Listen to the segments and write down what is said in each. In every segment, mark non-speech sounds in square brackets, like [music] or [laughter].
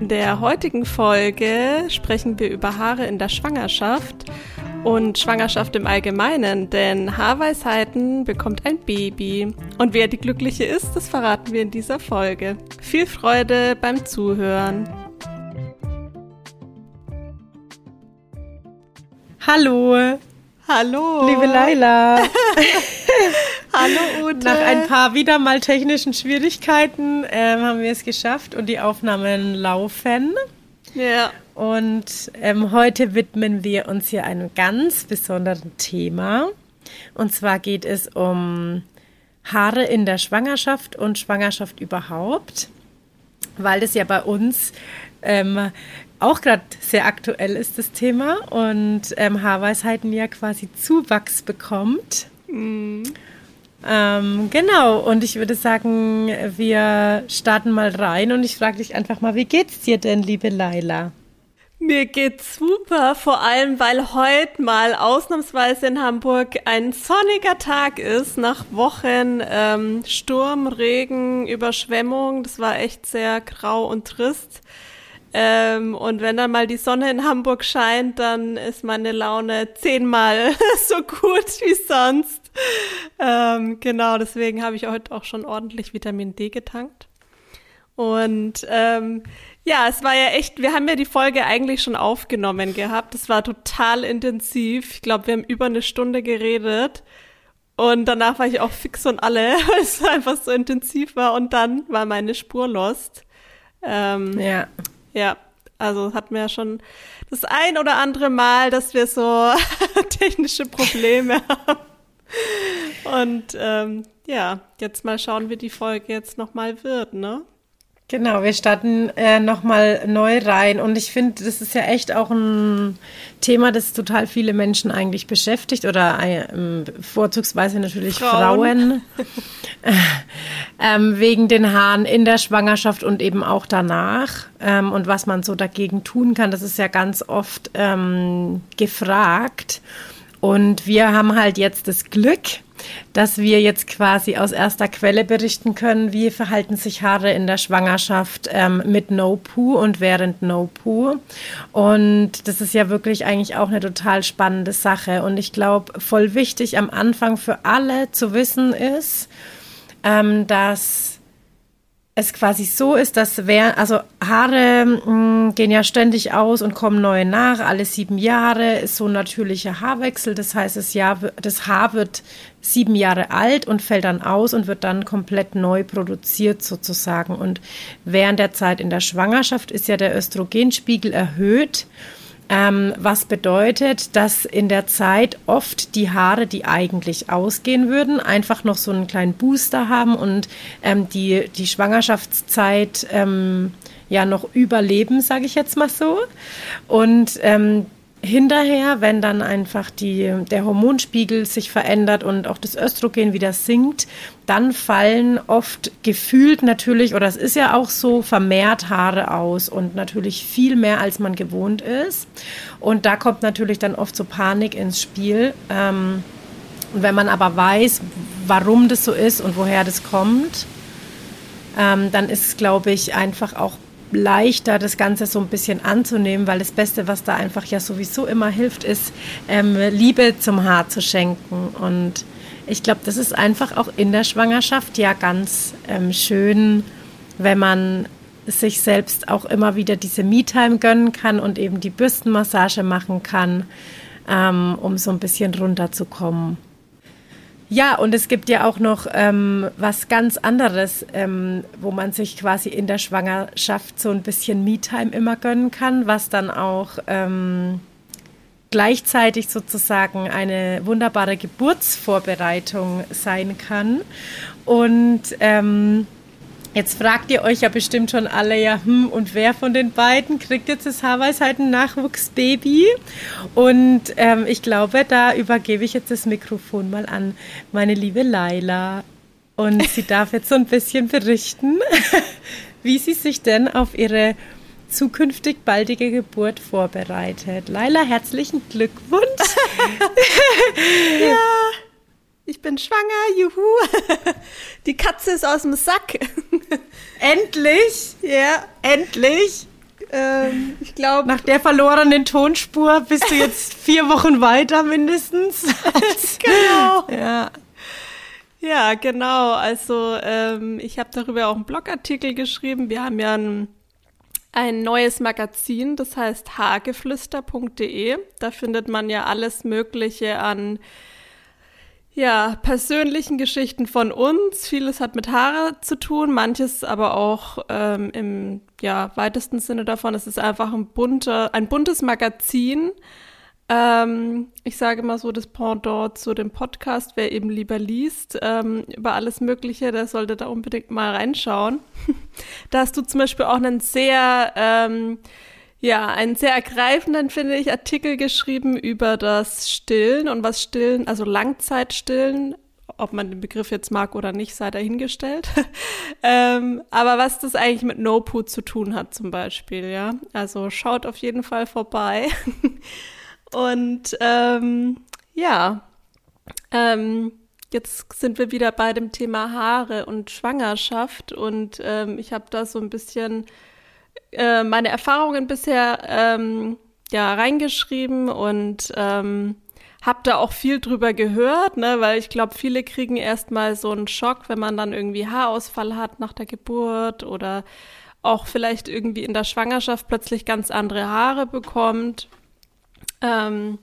In der heutigen Folge sprechen wir über Haare in der Schwangerschaft und Schwangerschaft im Allgemeinen, denn Haarweisheiten bekommt ein Baby. Und wer die Glückliche ist, das verraten wir in dieser Folge. Viel Freude beim Zuhören. Hallo. Hallo. Liebe Laila. [laughs] Hallo Ute. Nach ein paar wieder mal technischen Schwierigkeiten ähm, haben wir es geschafft und die Aufnahmen laufen. Ja. Und ähm, heute widmen wir uns hier einem ganz besonderen Thema. Und zwar geht es um Haare in der Schwangerschaft und Schwangerschaft überhaupt, weil das ja bei uns ähm, auch gerade sehr aktuell ist, das Thema. Und ähm, Haarweisheiten ja quasi Zuwachs bekommt. Mhm. Ähm, genau, und ich würde sagen, wir starten mal rein und ich frage dich einfach mal, wie geht's dir denn, liebe Laila? Mir geht's super, vor allem weil heute mal ausnahmsweise in Hamburg ein sonniger Tag ist, nach Wochen ähm, Sturm, Regen, Überschwemmung. Das war echt sehr grau und trist. Ähm, und wenn dann mal die Sonne in Hamburg scheint, dann ist meine Laune zehnmal [laughs] so gut wie sonst. Ähm, genau, deswegen habe ich heute auch schon ordentlich Vitamin D getankt. Und ähm, ja, es war ja echt, wir haben ja die Folge eigentlich schon aufgenommen gehabt. Es war total intensiv. Ich glaube, wir haben über eine Stunde geredet. Und danach war ich auch fix und alle, [laughs] weil es einfach so intensiv war. Und dann war meine Spur lost. Ähm, Ja. Ja, also hatten wir ja schon das ein oder andere Mal, dass wir so [laughs] technische Probleme [laughs] haben. Und ähm, ja, jetzt mal schauen, wie die Folge jetzt nochmal wird, ne? Genau, wir starten äh, nochmal neu rein. Und ich finde, das ist ja echt auch ein Thema, das total viele Menschen eigentlich beschäftigt oder äh, vorzugsweise natürlich Frauen. Frauen. [laughs] [laughs] ähm, wegen den Haaren in der Schwangerschaft und eben auch danach. Ähm, und was man so dagegen tun kann, das ist ja ganz oft ähm, gefragt. Und wir haben halt jetzt das Glück, dass wir jetzt quasi aus erster Quelle berichten können, wie verhalten sich Haare in der Schwangerschaft ähm, mit No-Poo und während No-Poo. Und das ist ja wirklich eigentlich auch eine total spannende Sache. Und ich glaube, voll wichtig am Anfang für alle zu wissen ist, ähm, dass es quasi so ist, dass wer, also Haare mh, gehen ja ständig aus und kommen neue nach. Alle sieben Jahre ist so ein natürlicher Haarwechsel. Das heißt, das, Jahr, das Haar wird sieben Jahre alt und fällt dann aus und wird dann komplett neu produziert sozusagen. Und während der Zeit in der Schwangerschaft ist ja der Östrogenspiegel erhöht. Ähm, was bedeutet, dass in der Zeit oft die Haare, die eigentlich ausgehen würden, einfach noch so einen kleinen Booster haben und ähm, die, die Schwangerschaftszeit ähm, ja noch überleben, sage ich jetzt mal so. Und ähm, hinterher, wenn dann einfach die, der Hormonspiegel sich verändert und auch das Östrogen wieder sinkt, dann fallen oft gefühlt natürlich, oder es ist ja auch so, vermehrt Haare aus und natürlich viel mehr, als man gewohnt ist. Und da kommt natürlich dann oft so Panik ins Spiel. Ähm, und wenn man aber weiß, warum das so ist und woher das kommt, ähm, dann ist es, glaube ich, einfach auch leichter, das Ganze so ein bisschen anzunehmen, weil das Beste, was da einfach ja sowieso immer hilft, ist, ähm, Liebe zum Haar zu schenken. Und ich glaube, das ist einfach auch in der Schwangerschaft ja ganz ähm, schön, wenn man sich selbst auch immer wieder diese Me-Time gönnen kann und eben die Bürstenmassage machen kann, ähm, um so ein bisschen runterzukommen. Ja, und es gibt ja auch noch ähm, was ganz anderes, ähm, wo man sich quasi in der Schwangerschaft so ein bisschen Me-Time immer gönnen kann, was dann auch ähm, gleichzeitig sozusagen eine wunderbare Geburtsvorbereitung sein kann. Und ähm, Jetzt fragt ihr euch ja bestimmt schon alle, ja, hm, und wer von den beiden kriegt jetzt das Haarweisheiten-Nachwuchsbaby? Und ähm, ich glaube, da übergebe ich jetzt das Mikrofon mal an meine liebe Laila. Und sie [laughs] darf jetzt so ein bisschen berichten, [laughs] wie sie sich denn auf ihre zukünftig baldige Geburt vorbereitet. Laila, herzlichen Glückwunsch. [laughs] ja. Ich bin schwanger, juhu. [laughs] Die Katze ist aus dem Sack. [laughs] Endlich? Ja. Endlich? Ähm, ich glaube. Nach der verlorenen Tonspur bist du jetzt [laughs] vier Wochen weiter mindestens. genau. Ja. Ja, genau. Also ähm, ich habe darüber auch einen Blogartikel geschrieben. Wir haben ja ein, ein neues Magazin, das heißt hageflüster.de. Da findet man ja alles Mögliche an ja, persönlichen Geschichten von uns. Vieles hat mit Haare zu tun, manches aber auch ähm, im ja, weitesten Sinne davon. Es ist einfach ein, bunter, ein buntes Magazin. Ähm, ich sage mal so das Pendant zu dem Podcast, wer eben lieber liest ähm, über alles Mögliche, der sollte da unbedingt mal reinschauen. [laughs] da hast du zum Beispiel auch einen sehr ähm, ja, einen sehr ergreifenden, finde ich, Artikel geschrieben über das Stillen und was Stillen, also Langzeitstillen, ob man den Begriff jetzt mag oder nicht, sei dahingestellt. [laughs] ähm, aber was das eigentlich mit No-Poo zu tun hat zum Beispiel, ja. Also schaut auf jeden Fall vorbei. [laughs] und ähm, ja, ähm, jetzt sind wir wieder bei dem Thema Haare und Schwangerschaft und ähm, ich habe da so ein bisschen äh, meine Erfahrungen bisher ähm, ja reingeschrieben und ähm, habe da auch viel drüber gehört, ne, weil ich glaube, viele kriegen erstmal so einen Schock, wenn man dann irgendwie Haarausfall hat nach der Geburt oder auch vielleicht irgendwie in der Schwangerschaft plötzlich ganz andere Haare bekommt. Ähm,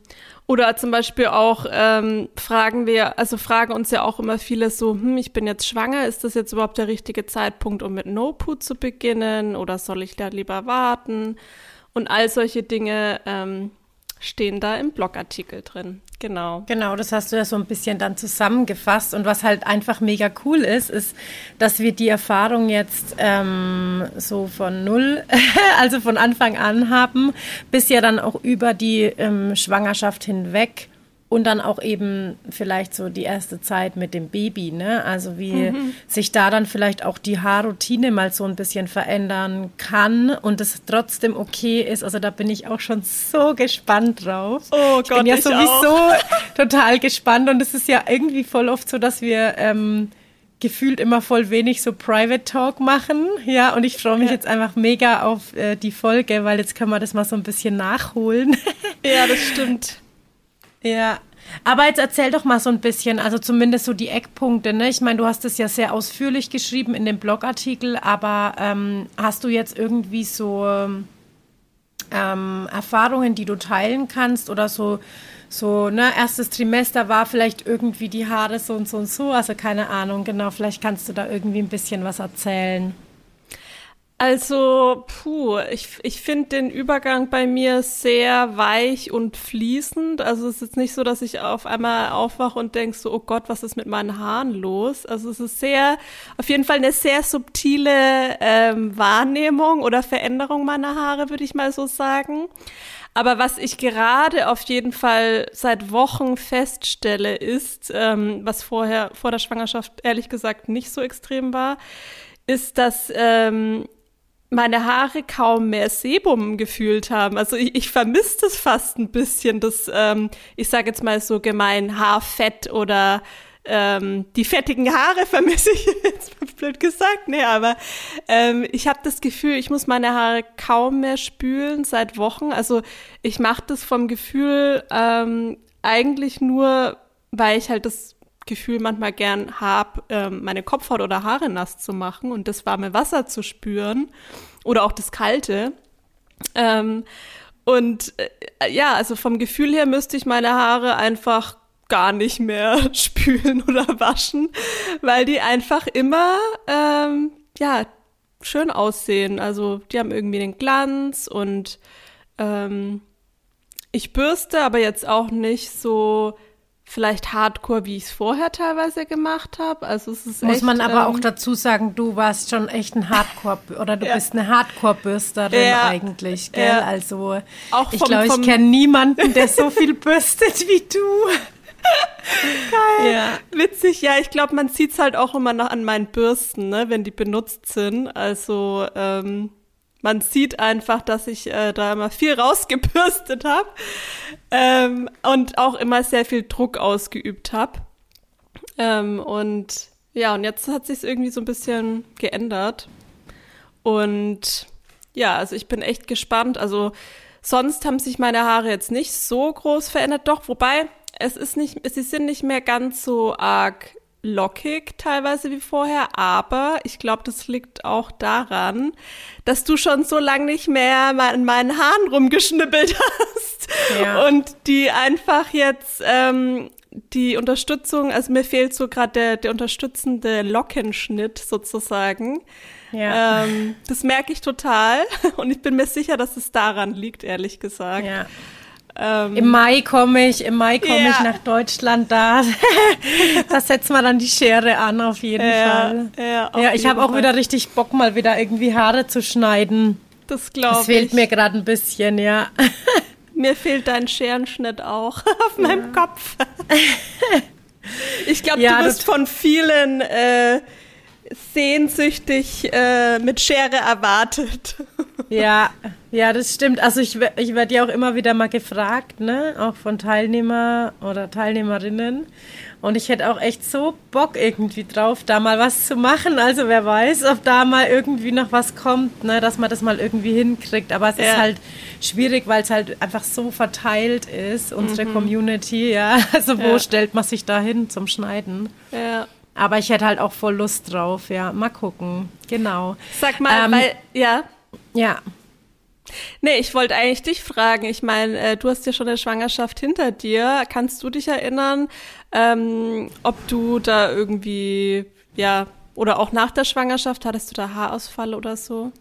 oder zum Beispiel auch ähm, fragen wir, also fragen uns ja auch immer viele so, hm, ich bin jetzt schwanger, ist das jetzt überhaupt der richtige Zeitpunkt, um mit No-Poo zu beginnen oder soll ich da lieber warten? Und all solche Dinge ähm, stehen da im Blogartikel drin. Genau. Genau, das hast du ja so ein bisschen dann zusammengefasst. Und was halt einfach mega cool ist, ist, dass wir die Erfahrung jetzt ähm, so von null, [laughs] also von Anfang an haben, bis ja dann auch über die ähm, Schwangerschaft hinweg und dann auch eben vielleicht so die erste Zeit mit dem Baby, ne? Also wie mhm. sich da dann vielleicht auch die Haarroutine mal so ein bisschen verändern kann und es trotzdem okay ist. Also da bin ich auch schon so gespannt drauf. Oh ich Gott, bin ja ich sowieso auch. [laughs] total gespannt und es ist ja irgendwie voll oft so, dass wir ähm, gefühlt immer voll wenig so Private Talk machen. Ja, und ich freue mich ja. jetzt einfach mega auf äh, die Folge, weil jetzt können wir das mal so ein bisschen nachholen. Ja, das stimmt. Ja. Aber jetzt erzähl doch mal so ein bisschen, also zumindest so die Eckpunkte. Ne? Ich meine, du hast es ja sehr ausführlich geschrieben in dem Blogartikel, aber ähm, hast du jetzt irgendwie so ähm, Erfahrungen, die du teilen kannst oder so, so, ne, erstes Trimester war vielleicht irgendwie die Haare so und so und so, also keine Ahnung, genau, vielleicht kannst du da irgendwie ein bisschen was erzählen. Also, puh, ich, ich finde den Übergang bei mir sehr weich und fließend. Also es ist nicht so, dass ich auf einmal aufwache und denk so, oh Gott, was ist mit meinen Haaren los? Also es ist sehr, auf jeden Fall eine sehr subtile ähm, Wahrnehmung oder Veränderung meiner Haare, würde ich mal so sagen. Aber was ich gerade auf jeden Fall seit Wochen feststelle, ist, ähm, was vorher vor der Schwangerschaft ehrlich gesagt nicht so extrem war, ist, dass ähm, meine Haare kaum mehr Sebum gefühlt haben. Also ich, ich vermisse das fast ein bisschen, das, ähm, ich sage jetzt mal so gemein, Haarfett oder ähm, die fettigen Haare vermisse ich [laughs] jetzt blöd gesagt, nee, aber ähm, ich habe das Gefühl, ich muss meine Haare kaum mehr spülen seit Wochen. Also ich mache das vom Gefühl ähm, eigentlich nur, weil ich halt das Gefühl manchmal gern habe, ähm, meine Kopfhaut oder Haare nass zu machen und das warme Wasser zu spüren oder auch das kalte. Ähm, und äh, ja, also vom Gefühl her müsste ich meine Haare einfach gar nicht mehr [laughs] spülen oder waschen, weil die einfach immer ähm, ja schön aussehen. Also die haben irgendwie den Glanz und ähm, ich bürste aber jetzt auch nicht so vielleicht Hardcore, wie ich es vorher teilweise gemacht habe. Also es ist Muss echt, man aber ähm, auch dazu sagen, du warst schon echt ein Hardcore [laughs] oder du ja. bist eine Hardcore-Bürsterin ja. eigentlich, gell? Ja. Also auch ich glaube, ich kenne niemanden, der so viel bürstet wie du. [laughs] Geil. Ja. Witzig, ja, ich glaube, man sieht es halt auch immer noch an meinen Bürsten, ne, wenn die benutzt sind. Also ähm, man sieht einfach, dass ich äh, da immer viel [laughs] rausgebürstet habe ähm, und auch immer sehr viel Druck ausgeübt habe. Ähm, und ja, und jetzt hat sich irgendwie so ein bisschen geändert. Und ja, also ich bin echt gespannt. Also sonst haben sich meine Haare jetzt nicht so groß verändert. Doch, wobei es ist nicht, sie sind nicht mehr ganz so arg lockig teilweise wie vorher, aber ich glaube, das liegt auch daran, dass du schon so lange nicht mehr an meinen Haaren rumgeschnippelt [laughs] hast ja. und die einfach jetzt ähm, die Unterstützung, also mir fehlt so gerade der, der unterstützende Lockenschnitt sozusagen. Ja. Ähm, das merke ich total [laughs] und ich bin mir sicher, dass es daran liegt, ehrlich gesagt. Ja. Ähm, Im Mai komme ich, im Mai komme ja. ich nach Deutschland da. [laughs] da setzen wir dann die Schere an, auf jeden ja, Fall. Ja, ja ich habe auch wieder richtig Bock, mal wieder irgendwie Haare zu schneiden. Das glaube ich. Das fehlt mir gerade ein bisschen, ja. [laughs] Mir fehlt dein Scherenschnitt auch [laughs] auf meinem Kopf. ich glaube, du bist von vielen äh, sehnsüchtig äh, mit Schere erwartet. [laughs] Ja, ja, das stimmt. Also ich, ich werde ja auch immer wieder mal gefragt, ne, auch von Teilnehmer oder Teilnehmerinnen. Und ich hätte auch echt so Bock irgendwie drauf, da mal was zu machen. Also wer weiß, ob da mal irgendwie noch was kommt, ne, dass man das mal irgendwie hinkriegt. Aber es ja. ist halt schwierig, weil es halt einfach so verteilt ist, unsere mhm. Community, ja. [laughs] Also wo ja. stellt man sich da hin zum Schneiden? Ja. Aber ich hätte halt auch voll Lust drauf, ja. Mal gucken. Genau. Sag mal, ähm, weil, ja. Ja. Nee, ich wollte eigentlich dich fragen. Ich meine, äh, du hast ja schon eine Schwangerschaft hinter dir. Kannst du dich erinnern, ähm, ob du da irgendwie, ja, oder auch nach der Schwangerschaft, hattest du da Haarausfall oder so?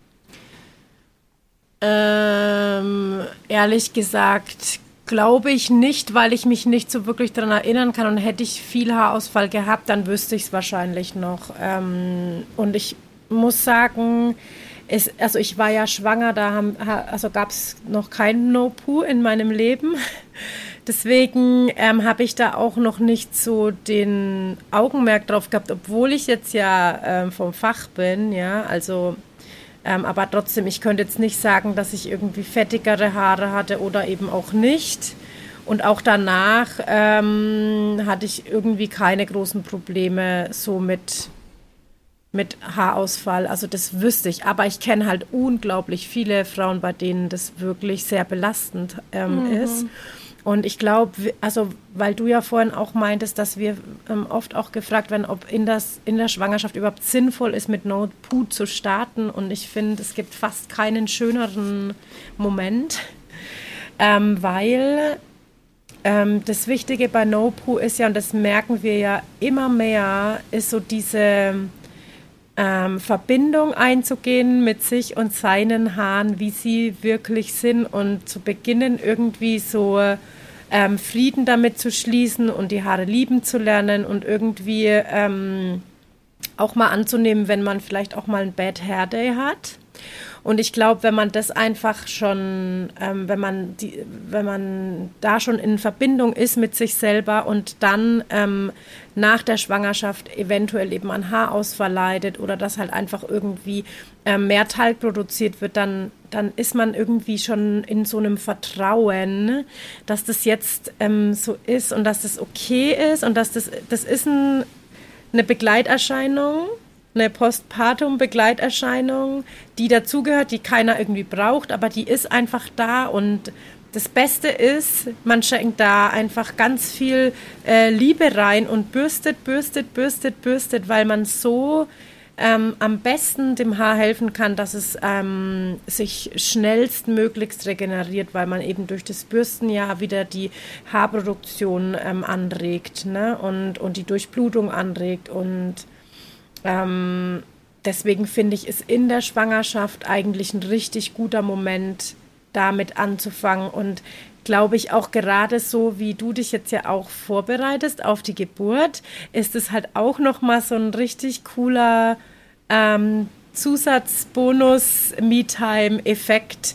Ähm, ehrlich gesagt, glaube ich nicht, weil ich mich nicht so wirklich daran erinnern kann. Und hätte ich viel Haarausfall gehabt, dann wüsste ich es wahrscheinlich noch. Ähm, und ich muss sagen, es, also ich war ja schwanger, da also gab es noch kein No-Poo in meinem Leben. [laughs] Deswegen ähm, habe ich da auch noch nicht so den Augenmerk drauf gehabt, obwohl ich jetzt ja ähm, vom Fach bin, ja, also ähm, aber trotzdem, ich könnte jetzt nicht sagen, dass ich irgendwie fettigere Haare hatte oder eben auch nicht. Und auch danach ähm, hatte ich irgendwie keine großen Probleme so mit mit Haarausfall. Also das wüsste ich. Aber ich kenne halt unglaublich viele Frauen, bei denen das wirklich sehr belastend ähm, mhm. ist. Und ich glaube, also weil du ja vorhin auch meintest, dass wir ähm, oft auch gefragt werden, ob in, das, in der Schwangerschaft überhaupt sinnvoll ist, mit No Poo zu starten. Und ich finde, es gibt fast keinen schöneren Moment, [laughs] ähm, weil ähm, das Wichtige bei No Poo ist ja, und das merken wir ja immer mehr, ist so diese ähm, Verbindung einzugehen mit sich und seinen Haaren, wie sie wirklich sind und zu beginnen irgendwie so ähm, Frieden damit zu schließen und die Haare lieben zu lernen und irgendwie ähm, auch mal anzunehmen, wenn man vielleicht auch mal ein Bad Hair Day hat. Und ich glaube, wenn man das einfach schon, ähm, wenn man die, wenn man da schon in Verbindung ist mit sich selber und dann ähm, nach der Schwangerschaft eventuell eben an Haarausfall leidet oder dass halt einfach irgendwie ähm, mehr Talg produziert wird, dann, dann ist man irgendwie schon in so einem Vertrauen, dass das jetzt ähm, so ist und dass das okay ist und dass das, das ist ein, eine Begleiterscheinung eine Postpartum-Begleiterscheinung, die dazugehört, die keiner irgendwie braucht, aber die ist einfach da und das Beste ist, man schenkt da einfach ganz viel äh, Liebe rein und bürstet, bürstet, bürstet, bürstet, weil man so ähm, am besten dem Haar helfen kann, dass es ähm, sich schnellstmöglichst regeneriert, weil man eben durch das Bürsten ja wieder die Haarproduktion ähm, anregt ne? und, und die Durchblutung anregt und ähm, deswegen finde ich, ist in der Schwangerschaft eigentlich ein richtig guter Moment, damit anzufangen und glaube ich auch gerade so, wie du dich jetzt ja auch vorbereitest auf die Geburt, ist es halt auch noch mal so ein richtig cooler ähm, Zusatzbonus-Me-Time-Effekt,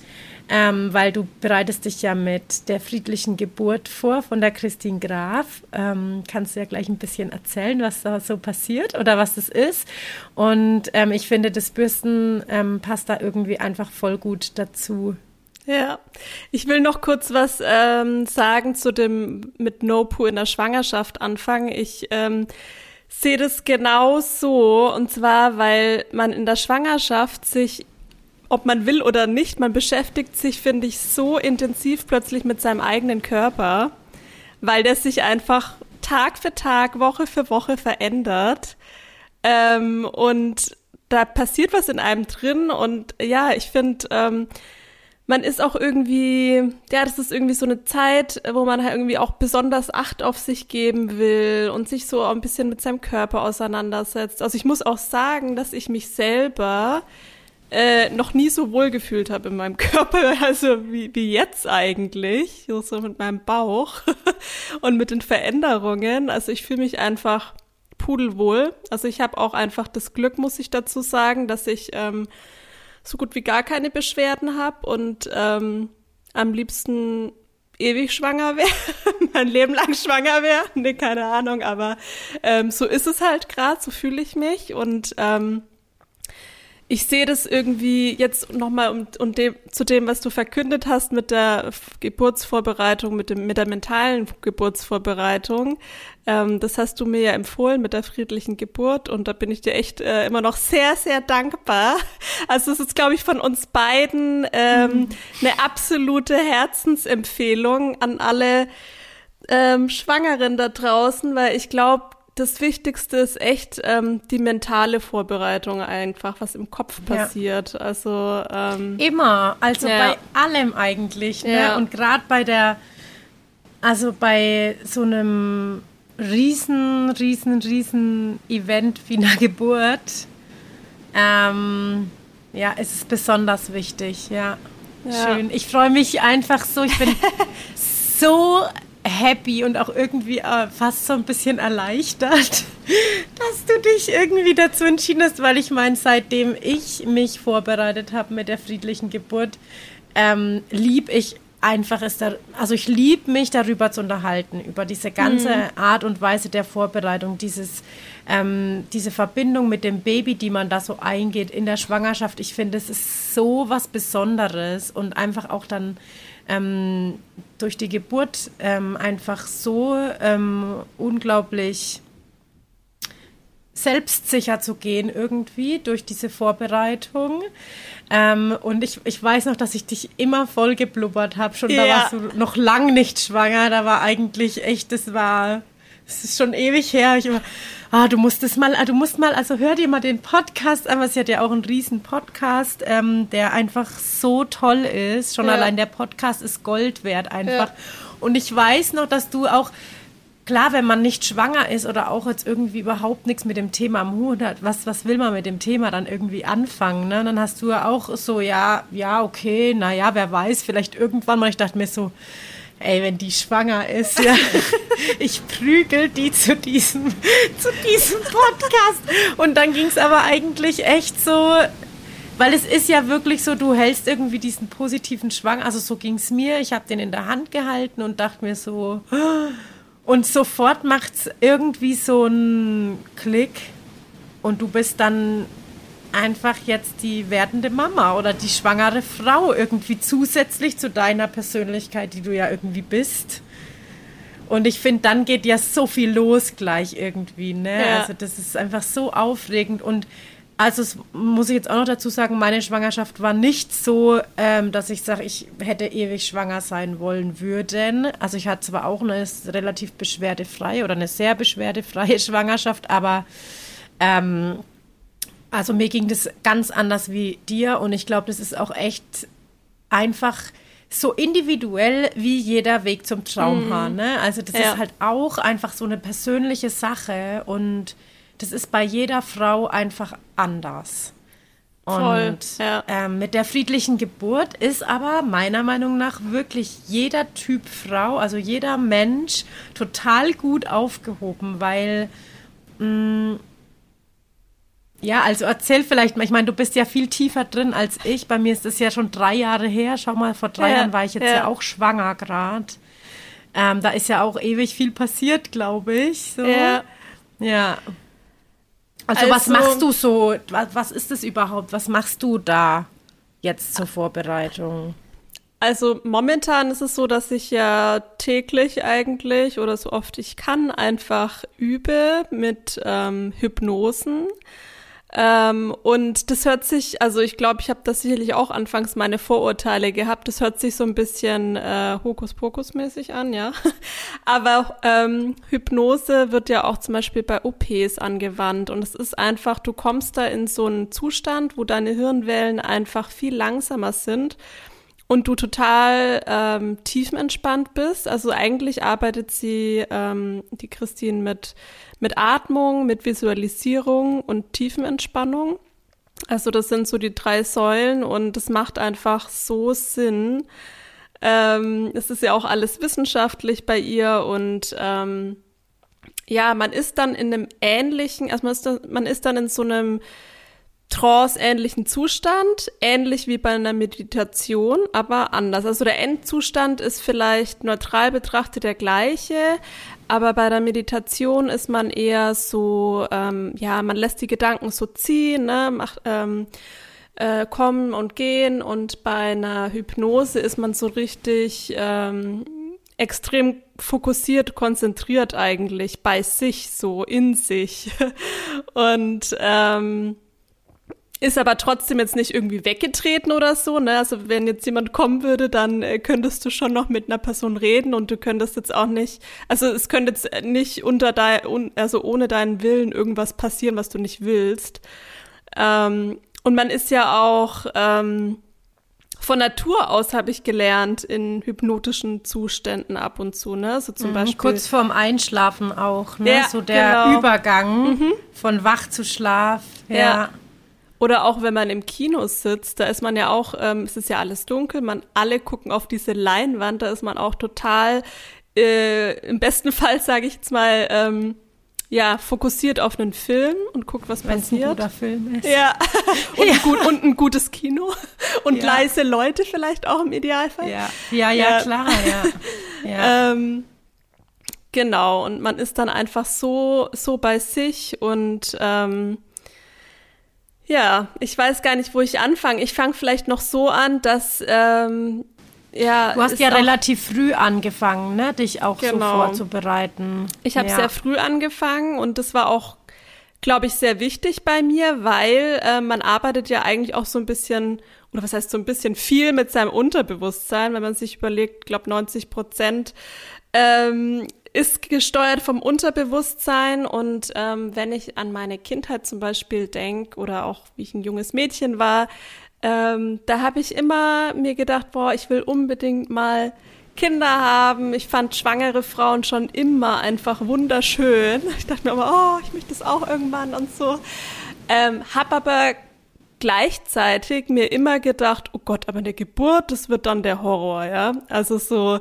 ähm, weil du bereitest dich ja mit der friedlichen Geburt vor von der Christine Graf. Ähm, kannst du ja gleich ein bisschen erzählen, was da so passiert oder was das ist. Und ähm, ich finde, das Bürsten ähm, passt da irgendwie einfach voll gut dazu. Ja, ich will noch kurz was ähm, sagen zu dem mit No-Poo in der Schwangerschaft anfangen. Ich ähm, sehe das genau so und zwar, weil man in der Schwangerschaft sich ob man will oder nicht, man beschäftigt sich, finde ich, so intensiv plötzlich mit seinem eigenen Körper, weil der sich einfach Tag für Tag, Woche für Woche verändert. Ähm, und da passiert was in einem drin. Und ja, ich finde, ähm, man ist auch irgendwie, ja, das ist irgendwie so eine Zeit, wo man halt irgendwie auch besonders Acht auf sich geben will und sich so ein bisschen mit seinem Körper auseinandersetzt. Also ich muss auch sagen, dass ich mich selber äh, noch nie so wohl gefühlt habe in meinem [laughs] Körper, also wie, wie jetzt eigentlich, so mit meinem Bauch [laughs] und mit den Veränderungen. Also ich fühle mich einfach pudelwohl. Also ich habe auch einfach das Glück, muss ich dazu sagen, dass ich ähm, so gut wie gar keine Beschwerden habe und ähm, am liebsten ewig schwanger wäre, [laughs] mein Leben lang schwanger wäre. Nee, keine Ahnung, aber ähm, so ist es halt gerade, so fühle ich mich und ähm, ich sehe das irgendwie jetzt nochmal um, um dem, zu dem, was du verkündet hast mit der Geburtsvorbereitung, mit, dem, mit der mentalen Geburtsvorbereitung. Ähm, das hast du mir ja empfohlen mit der friedlichen Geburt und da bin ich dir echt äh, immer noch sehr, sehr dankbar. Also es ist, glaube ich, von uns beiden ähm, mhm. eine absolute Herzensempfehlung an alle ähm, Schwangeren da draußen, weil ich glaube, das Wichtigste ist echt ähm, die mentale Vorbereitung einfach, was im Kopf passiert. Ja. Also ähm, immer, also ja. bei allem eigentlich. Ne? Ja. Und gerade bei der, also bei so einem riesen, riesen, riesen Event wie einer Geburt, ähm, ja, es ist besonders wichtig, ja. Schön. Ich freue mich einfach so. Ich bin [laughs] so happy und auch irgendwie äh, fast so ein bisschen erleichtert, [laughs] dass du dich irgendwie dazu entschieden hast, weil ich meine, seitdem ich mich vorbereitet habe mit der friedlichen Geburt, ähm, lieb ich einfach ist da, also ich liebe mich darüber zu unterhalten, über diese ganze mhm. Art und Weise der Vorbereitung, dieses, ähm, diese Verbindung mit dem Baby, die man da so eingeht in der Schwangerschaft. Ich finde, es ist so was Besonderes und einfach auch dann ähm, durch die Geburt ähm, einfach so ähm, unglaublich selbstsicher zu gehen irgendwie durch diese Vorbereitung. Ähm, und ich, ich weiß noch, dass ich dich immer voll geblubbert habe. Schon ja. da warst du noch lang nicht schwanger. Da war eigentlich echt, das war, es ist schon ewig her. Ich war, ah, du musst es mal, du musst mal, also hör dir mal den Podcast an, weil sie hat ja auch einen riesen Podcast, ähm, der einfach so toll ist. Schon ja. allein der Podcast ist Gold wert einfach. Ja. Und ich weiß noch, dass du auch, klar, wenn man nicht schwanger ist oder auch jetzt irgendwie überhaupt nichts mit dem Thema am Hut hat, was, was will man mit dem Thema dann irgendwie anfangen? Ne? Dann hast du ja auch so, ja, ja, okay, naja, wer weiß, vielleicht irgendwann mal, ich dachte mir so, ey, wenn die schwanger ist, ja, [laughs] ich prügel die zu diesem, zu diesem Podcast. Und dann ging es aber eigentlich echt so, weil es ist ja wirklich so, du hältst irgendwie diesen positiven Schwang, also so ging es mir, ich habe den in der Hand gehalten und dachte mir so, und sofort macht es irgendwie so einen Klick und du bist dann einfach jetzt die werdende Mama oder die schwangere Frau irgendwie zusätzlich zu deiner Persönlichkeit, die du ja irgendwie bist. Und ich finde, dann geht ja so viel los gleich irgendwie, ne? Ja. Also das ist einfach so aufregend und also es muss ich jetzt auch noch dazu sagen, meine Schwangerschaft war nicht so, ähm, dass ich sage, ich hätte ewig schwanger sein wollen würden. Also ich hatte zwar auch eine relativ beschwerdefreie oder eine sehr beschwerdefreie [laughs] Schwangerschaft, aber ähm, also mir ging das ganz anders wie dir und ich glaube, das ist auch echt einfach so individuell wie jeder Weg zum Traumhaar. Mm. Ne? Also das ja. ist halt auch einfach so eine persönliche Sache und das ist bei jeder Frau einfach anders. Und ja. ähm, mit der friedlichen Geburt ist aber meiner Meinung nach wirklich jeder Typ Frau, also jeder Mensch total gut aufgehoben, weil mh, mm, ja, also erzähl vielleicht mal, ich meine, du bist ja viel tiefer drin als ich. Bei mir ist das ja schon drei Jahre her. Schau mal, vor drei ja, Jahren war ich jetzt ja, ja auch schwanger gerade. Ähm, da ist ja auch ewig viel passiert, glaube ich. So. Ja. Ja. Also, also, was machst du so? Was, was ist das überhaupt? Was machst du da jetzt zur Vorbereitung? Also momentan ist es so, dass ich ja täglich eigentlich oder so oft ich kann einfach übe mit ähm, Hypnosen. Ähm, und das hört sich, also ich glaube, ich habe das sicherlich auch anfangs meine Vorurteile gehabt. Das hört sich so ein bisschen äh, Hokuspokus-mäßig an, ja. [laughs] Aber ähm, Hypnose wird ja auch zum Beispiel bei OPs angewandt. Und es ist einfach, du kommst da in so einen Zustand, wo deine Hirnwellen einfach viel langsamer sind und du total ähm, tiefenentspannt bist. Also eigentlich arbeitet sie, ähm, die Christine, mit mit Atmung, mit Visualisierung und Tiefenentspannung. Also das sind so die drei Säulen und das macht einfach so Sinn. Ähm, es ist ja auch alles wissenschaftlich bei ihr und ähm, ja, man ist dann in einem ähnlichen, also man ist, dann, man ist dann in so einem Trance-ähnlichen Zustand, ähnlich wie bei einer Meditation, aber anders. Also der Endzustand ist vielleicht neutral betrachtet der gleiche, aber bei der Meditation ist man eher so, ähm, ja, man lässt die Gedanken so ziehen, ne, macht, ähm, äh, kommen und gehen und bei einer Hypnose ist man so richtig ähm, extrem fokussiert, konzentriert eigentlich bei sich, so in sich. [laughs] und ähm, ist aber trotzdem jetzt nicht irgendwie weggetreten oder so. Ne? Also wenn jetzt jemand kommen würde, dann äh, könntest du schon noch mit einer Person reden und du könntest jetzt auch nicht, also es könnte jetzt nicht unter dein, un, also ohne deinen Willen irgendwas passieren, was du nicht willst. Ähm, und man ist ja auch ähm, von Natur aus habe ich gelernt in hypnotischen Zuständen ab und zu, ne? So zum mhm, Beispiel kurz vorm Einschlafen auch, ne? Ja, so der genau. Übergang mhm. von wach zu Schlaf. ja. ja. Oder auch wenn man im Kino sitzt, da ist man ja auch, ähm, es ist ja alles dunkel, man alle gucken auf diese Leinwand, da ist man auch total, äh, im besten [laughs] Fall sage ich jetzt mal, ähm, ja, fokussiert auf einen Film und guckt, was Wenn's passiert. Ein guter Film ist. Ja. [laughs] und, ja. Ein gut, und ein gutes Kino. Und ja. leise Leute vielleicht auch im Idealfall. Ja, ja, ja, ja. klar, ja. [laughs] ja. ähm, genau, und man ist dann einfach so, so bei sich und ähm, ja, ich weiß gar nicht, wo ich anfange. Ich fange vielleicht noch so an, dass ähm, ja. Du hast ja relativ früh angefangen, ne, dich auch genau. so vorzubereiten. Ich habe ja. sehr früh angefangen und das war auch, glaube ich, sehr wichtig bei mir, weil äh, man arbeitet ja eigentlich auch so ein bisschen oder was heißt so ein bisschen viel mit seinem Unterbewusstsein, wenn man sich überlegt, glaube 90 Prozent ähm, ist gesteuert vom Unterbewusstsein und ähm, wenn ich an meine Kindheit zum Beispiel denke oder auch wie ich ein junges Mädchen war, ähm, da habe ich immer mir gedacht, boah, ich will unbedingt mal Kinder haben. Ich fand schwangere Frauen schon immer einfach wunderschön. Ich dachte mir immer, oh, ich möchte das auch irgendwann und so. Ähm, hab aber gleichzeitig mir immer gedacht, oh Gott, aber eine Geburt, das wird dann der Horror, ja. Also so,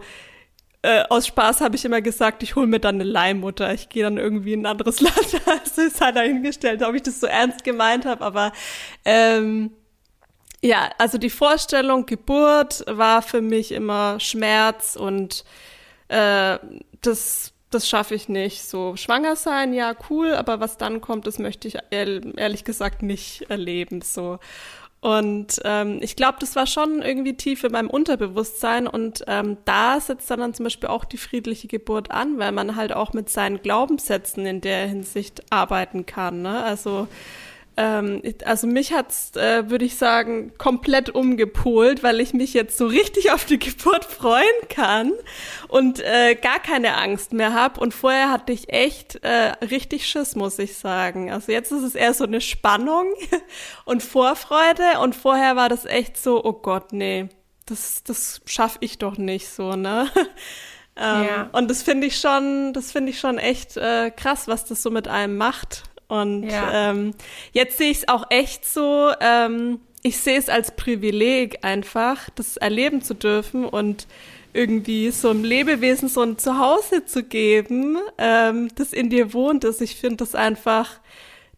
äh, aus Spaß habe ich immer gesagt, ich hole mir dann eine Leihmutter. Ich gehe dann irgendwie in ein anderes [laughs] Land. Also ist halt dahingestellt, ob ich das so ernst gemeint habe. Aber ähm, ja, also die Vorstellung Geburt war für mich immer Schmerz und äh, das das schaffe ich nicht. So schwanger sein, ja cool, aber was dann kommt, das möchte ich ehrlich gesagt nicht erleben. So und ähm, ich glaube, das war schon irgendwie tief in meinem Unterbewusstsein. Und ähm, da setzt dann, dann zum Beispiel auch die friedliche Geburt an, weil man halt auch mit seinen Glaubenssätzen in der Hinsicht arbeiten kann. Ne? Also ähm, also mich hat's, äh, würde ich sagen, komplett umgepolt, weil ich mich jetzt so richtig auf die Geburt freuen kann und äh, gar keine Angst mehr habe. Und vorher hatte ich echt äh, richtig Schiss, muss ich sagen. Also jetzt ist es eher so eine Spannung [laughs] und Vorfreude und vorher war das echt so, oh Gott, nee, das, das schaffe ich doch nicht so, ne? [laughs] Ähm, ja. Und das finde ich schon, das finde ich schon echt äh, krass, was das so mit einem macht. Und ja. ähm, jetzt sehe ich es auch echt so, ähm, ich sehe es als Privileg einfach, das erleben zu dürfen und irgendwie so einem Lebewesen so ein Zuhause zu geben, ähm, das in dir wohnt ist. Ich finde das einfach,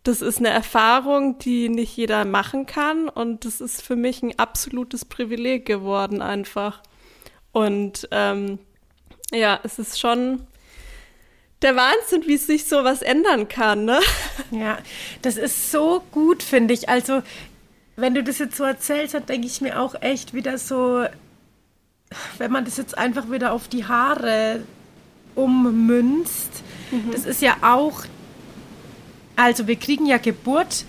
das ist eine Erfahrung, die nicht jeder machen kann und das ist für mich ein absolutes Privileg geworden einfach. Und ähm, ja, es ist schon der Wahnsinn, wie sich sowas ändern kann, ne? Ja, das ist so gut, finde ich. Also, wenn du das jetzt so erzählst, dann denke ich mir auch echt wieder so, wenn man das jetzt einfach wieder auf die Haare ummünzt, mhm. das ist ja auch, also wir kriegen ja Geburt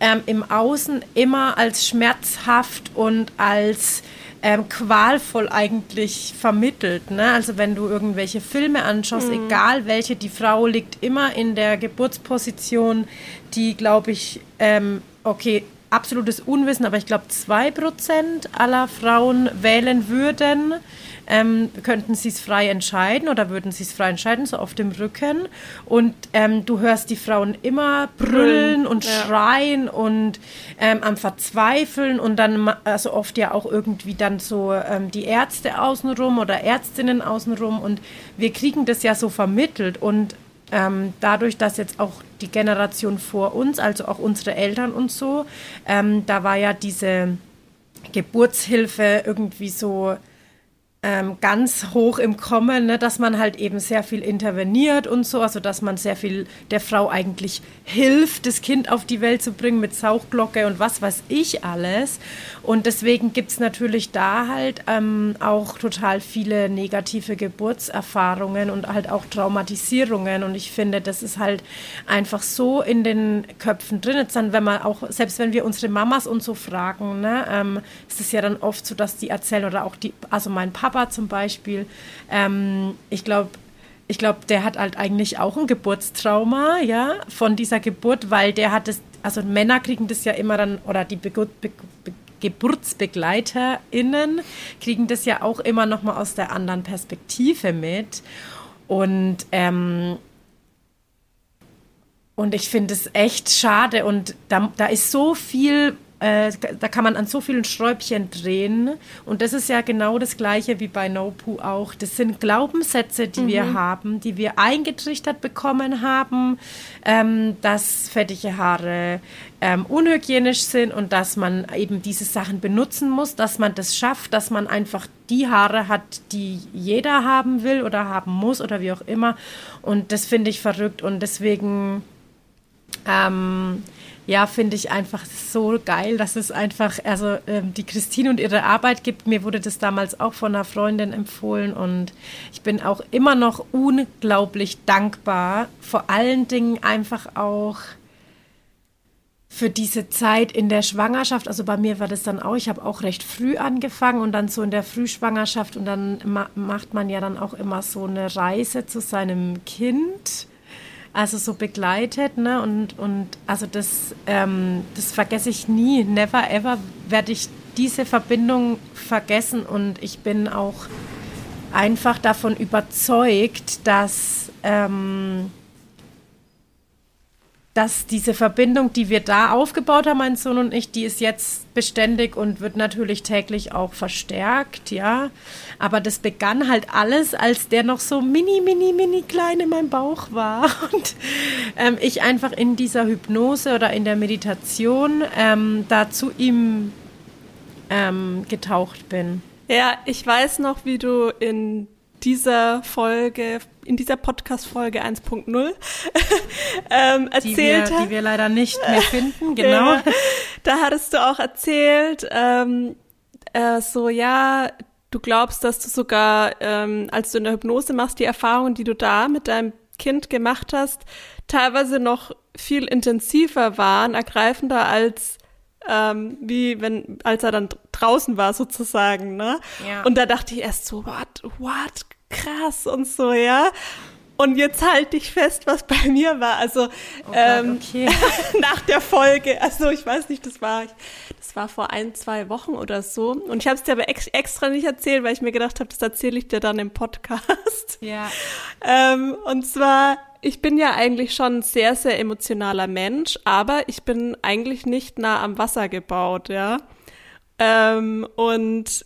ähm, im Außen immer als schmerzhaft und als ähm, qualvoll eigentlich vermittelt. Ne? Also wenn du irgendwelche Filme anschaust, mhm. egal welche, die Frau liegt immer in der Geburtsposition, die, glaube ich, ähm, okay, absolutes Unwissen, aber ich glaube, zwei Prozent aller Frauen wählen würden. Ähm, könnten sie es frei entscheiden oder würden sie es frei entscheiden, so auf dem Rücken. Und ähm, du hörst die Frauen immer brüllen und ja. schreien und ähm, am Verzweifeln und dann also oft ja auch irgendwie dann so ähm, die Ärzte außenrum oder Ärztinnen außenrum und wir kriegen das ja so vermittelt und ähm, dadurch, dass jetzt auch die Generation vor uns, also auch unsere Eltern und so, ähm, da war ja diese Geburtshilfe irgendwie so ähm, ganz hoch im Kommen, ne, dass man halt eben sehr viel interveniert und so, also dass man sehr viel der Frau eigentlich hilft, das Kind auf die Welt zu bringen mit Sauchglocke und was weiß ich alles. Und deswegen gibt es natürlich da halt ähm, auch total viele negative Geburtserfahrungen und halt auch Traumatisierungen. Und ich finde, das ist halt einfach so in den Köpfen drin. Jetzt dann, wenn man auch, selbst wenn wir unsere Mamas und so fragen, ne, ähm, ist es ja dann oft so, dass die erzählen oder auch die, also mein Papa Papa zum Beispiel, ähm, ich glaube, ich glaube, der hat halt eigentlich auch ein Geburtstrauma, ja, von dieser Geburt, weil der hat es, also Männer kriegen das ja immer dann, oder die Be Be Be GeburtsbegleiterInnen kriegen das ja auch immer noch mal aus der anderen Perspektive mit. Und, ähm, und ich finde es echt schade und da, da ist so viel äh, da kann man an so vielen Sträubchen drehen. Und das ist ja genau das Gleiche wie bei NoPu auch. Das sind Glaubenssätze, die mhm. wir haben, die wir eingetrichtert bekommen haben, ähm, dass fettige Haare ähm, unhygienisch sind und dass man eben diese Sachen benutzen muss, dass man das schafft, dass man einfach die Haare hat, die jeder haben will oder haben muss oder wie auch immer. Und das finde ich verrückt und deswegen ähm, ja, finde ich einfach so geil, dass es einfach, also ähm, die Christine und ihre Arbeit gibt. Mir wurde das damals auch von einer Freundin empfohlen und ich bin auch immer noch unglaublich dankbar. Vor allen Dingen einfach auch für diese Zeit in der Schwangerschaft. Also bei mir war das dann auch, ich habe auch recht früh angefangen und dann so in der Frühschwangerschaft und dann ma macht man ja dann auch immer so eine Reise zu seinem Kind also so begleitet, ne? Und, und also das, ähm, das vergesse ich nie. Never ever werde ich diese Verbindung vergessen und ich bin auch einfach davon überzeugt, dass ähm, dass diese Verbindung, die wir da aufgebaut haben, mein Sohn und ich, die ist jetzt beständig und wird natürlich täglich auch verstärkt, ja. Aber das begann halt alles, als der noch so mini, mini, mini klein in meinem Bauch war [laughs] und ähm, ich einfach in dieser Hypnose oder in der Meditation ähm, da zu ihm ähm, getaucht bin. Ja, ich weiß noch, wie du in dieser Folge, in dieser Podcast-Folge 1.0 [laughs] ähm, erzählt die wir, Die wir leider nicht mehr [laughs] finden, genau. Ja, da hattest du auch erzählt, ähm, äh, so ja, du glaubst, dass du sogar, ähm, als du in der Hypnose machst, die Erfahrungen, die du da mit deinem Kind gemacht hast, teilweise noch viel intensiver waren, ergreifender als ähm, wie wenn, als er dann draußen war sozusagen, ne? Ja. Und da dachte ich erst so, what, what, krass und so, ja. Und jetzt halte ich fest, was bei mir war. Also oh ähm, okay. [laughs] nach der Folge, also ich weiß nicht, das war das war vor ein, zwei Wochen oder so. Und ich habe es dir aber ex extra nicht erzählt, weil ich mir gedacht habe, das erzähle ich dir dann im Podcast. Ja. Ähm, und zwar, ich bin ja eigentlich schon ein sehr, sehr emotionaler Mensch, aber ich bin eigentlich nicht nah am Wasser gebaut, ja. Ähm, und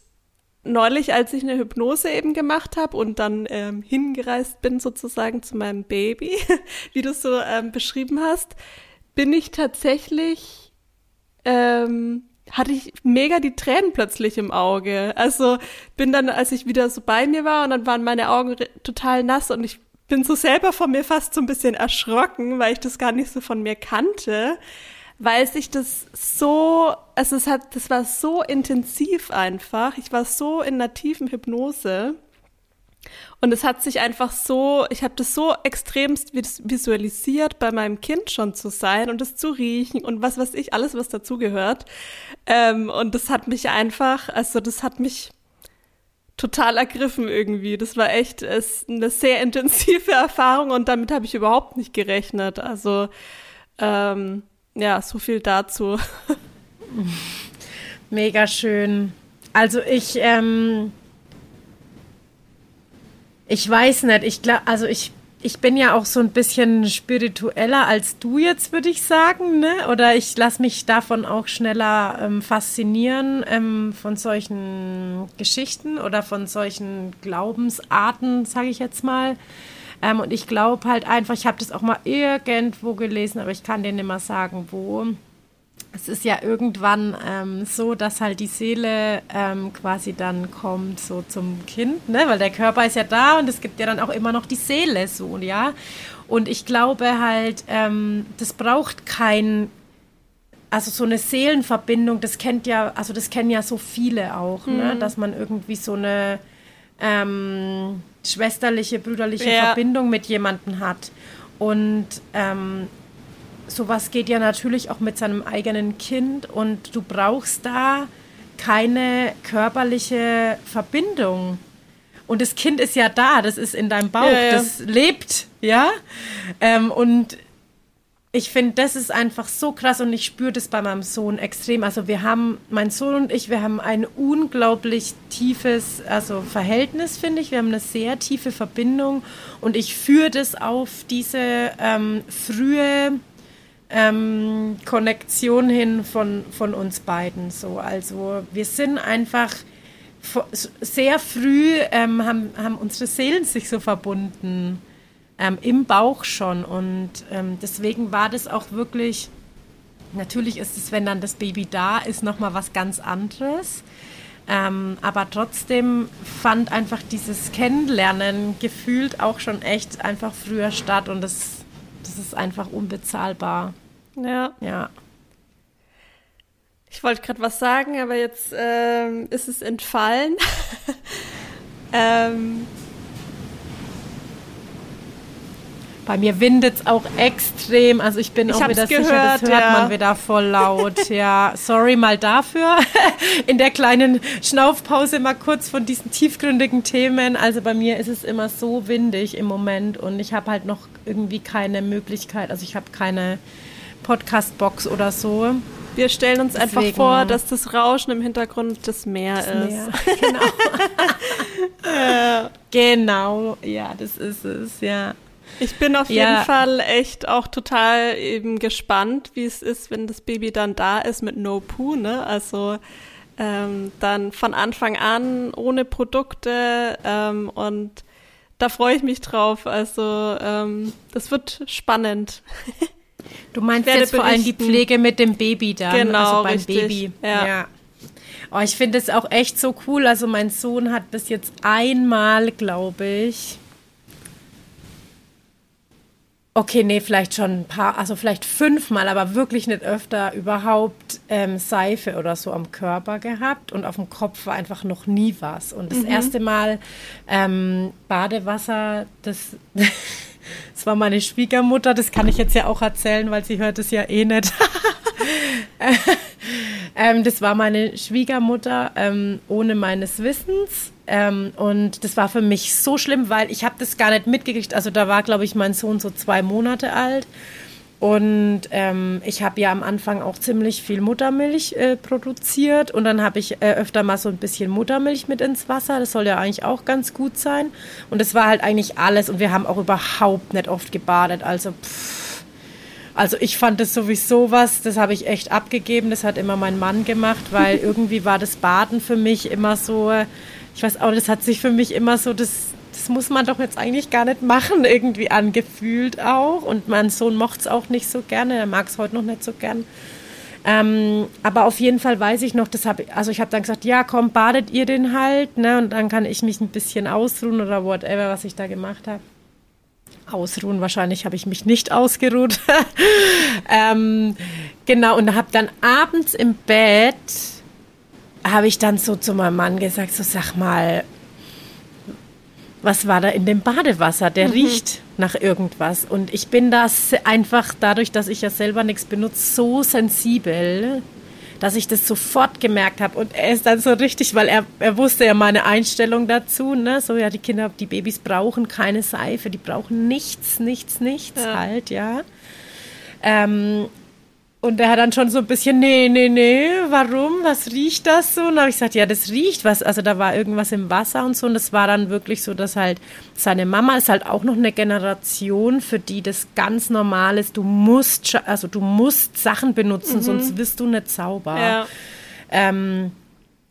neulich, als ich eine Hypnose eben gemacht habe und dann ähm, hingereist bin sozusagen zu meinem Baby, [laughs] wie du es so ähm, beschrieben hast, bin ich tatsächlich, ähm, hatte ich mega die Tränen plötzlich im Auge. Also bin dann, als ich wieder so bei mir war und dann waren meine Augen total nass und ich bin so selber von mir fast so ein bisschen erschrocken, weil ich das gar nicht so von mir kannte weil sich das so, also es hat, das war so intensiv einfach. Ich war so in tiefen Hypnose. Und es hat sich einfach so, ich habe das so extremst visualisiert, bei meinem Kind schon zu sein und es zu riechen und was weiß ich, alles, was dazugehört. Ähm, und das hat mich einfach, also das hat mich total ergriffen irgendwie. Das war echt ist eine sehr [laughs] intensive Erfahrung und damit habe ich überhaupt nicht gerechnet. Also ähm, ja, so viel dazu. [laughs] Mega schön. Also ich, ähm, ich weiß nicht, ich glaube, also ich, ich bin ja auch so ein bisschen spiritueller als du jetzt, würde ich sagen, ne? Oder ich lasse mich davon auch schneller ähm, faszinieren ähm, von solchen Geschichten oder von solchen Glaubensarten, sage ich jetzt mal. Ähm, und ich glaube halt einfach, ich habe das auch mal irgendwo gelesen, aber ich kann dir nicht mehr sagen, wo. Es ist ja irgendwann ähm, so, dass halt die Seele ähm, quasi dann kommt so zum Kind, ne? weil der Körper ist ja da und es gibt ja dann auch immer noch die Seele so, ja. Und ich glaube halt, ähm, das braucht kein also so eine Seelenverbindung, das kennt ja, also das kennen ja so viele auch, ne? mhm. ne? dass man irgendwie so eine ähm, schwesterliche, brüderliche ja. Verbindung mit jemandem hat. Und ähm, sowas geht ja natürlich auch mit seinem eigenen Kind und du brauchst da keine körperliche Verbindung. Und das Kind ist ja da, das ist in deinem Bauch, ja, ja. das lebt, ja. Ähm, und ich finde, das ist einfach so krass und ich spüre das bei meinem Sohn extrem. Also wir haben, mein Sohn und ich, wir haben ein unglaublich tiefes, also Verhältnis, finde ich. Wir haben eine sehr tiefe Verbindung und ich führe das auf diese ähm, frühe ähm, Konnektion hin von, von uns beiden. So, also wir sind einfach sehr früh ähm, haben, haben unsere Seelen sich so verbunden ähm, im Bauch schon. Und ähm, deswegen war das auch wirklich, natürlich ist es, wenn dann das Baby da ist, nochmal was ganz anderes. Ähm, aber trotzdem fand einfach dieses Kennenlernen gefühlt auch schon echt einfach früher statt und das, das ist einfach unbezahlbar. Ja. Ja. Ich wollte gerade was sagen, aber jetzt ähm, ist es entfallen. [laughs] ähm, Bei mir windet es auch extrem. Also ich bin ich auch wieder gehört, sicher, das hört ja. man wieder voll laut. [laughs] ja, sorry mal dafür. In der kleinen Schnaufpause mal kurz von diesen tiefgründigen Themen. Also bei mir ist es immer so windig im Moment und ich habe halt noch irgendwie keine Möglichkeit. Also ich habe keine Podcast-Box oder so. Wir stellen uns Deswegen. einfach vor, dass das Rauschen im Hintergrund das Meer das ist. Meer. [laughs] Genau. ja. Genau, ja, das ist es, ja. Ich bin auf ja. jeden Fall echt auch total eben gespannt, wie es ist, wenn das Baby dann da ist mit No Poo, ne? Also ähm, dann von Anfang an ohne Produkte ähm, und da freue ich mich drauf. Also ähm, das wird spannend. [laughs] Du meinst jetzt berichten. vor allem die Pflege mit dem Baby da, genau, also beim richtig. Baby. Ja. ja. Oh, ich finde es auch echt so cool. Also mein Sohn hat bis jetzt einmal, glaube ich, Okay, nee, vielleicht schon ein paar, also vielleicht fünfmal, aber wirklich nicht öfter überhaupt ähm, Seife oder so am Körper gehabt und auf dem Kopf war einfach noch nie was. Und das mhm. erste Mal ähm, Badewasser, das, [laughs] das war meine Schwiegermutter, das kann ich jetzt ja auch erzählen, weil sie hört es ja eh nicht. [laughs] Ähm, das war meine Schwiegermutter ähm, ohne meines Wissens. Ähm, und das war für mich so schlimm, weil ich habe das gar nicht mitgekriegt. Also da war, glaube ich, mein Sohn so zwei Monate alt. Und ähm, ich habe ja am Anfang auch ziemlich viel Muttermilch äh, produziert und dann habe ich äh, öfter mal so ein bisschen Muttermilch mit ins Wasser. Das soll ja eigentlich auch ganz gut sein. Und das war halt eigentlich alles und wir haben auch überhaupt nicht oft gebadet. Also pff. Also ich fand das sowieso was, das habe ich echt abgegeben, das hat immer mein Mann gemacht, weil [laughs] irgendwie war das Baden für mich immer so, ich weiß auch, das hat sich für mich immer so das das muss man doch jetzt eigentlich gar nicht machen, irgendwie angefühlt auch. Und mein Sohn mochte es auch nicht so gerne, er mag es heute noch nicht so gern. Ähm, aber auf jeden Fall weiß ich noch, das hab, also ich habe dann gesagt, ja, komm, badet ihr den halt, ne? Und dann kann ich mich ein bisschen ausruhen oder whatever, was ich da gemacht habe. Ausruhen, wahrscheinlich habe ich mich nicht ausgeruht. [laughs] ähm, genau, und habe dann abends im Bett, habe ich dann so zu meinem Mann gesagt, so sag mal, was war da in dem Badewasser? Der mhm. riecht nach irgendwas. Und ich bin das einfach dadurch, dass ich ja selber nichts benutze, so sensibel, dass ich das sofort gemerkt habe. Und er ist dann so richtig, weil er, er wusste ja meine Einstellung dazu, ne? So, ja, die Kinder, die Babys brauchen keine Seife, die brauchen nichts, nichts, nichts ja. halt, ja. Ähm, und er hat dann schon so ein bisschen, nee, nee, nee, warum? Was riecht das so? Und dann habe ich gesagt, ja, das riecht was. Also da war irgendwas im Wasser und so. Und das war dann wirklich so, dass halt seine Mama ist halt auch noch eine Generation, für die das ganz normal ist. Du musst, also du musst Sachen benutzen, mhm. sonst wirst du nicht sauber. Ja. Ähm,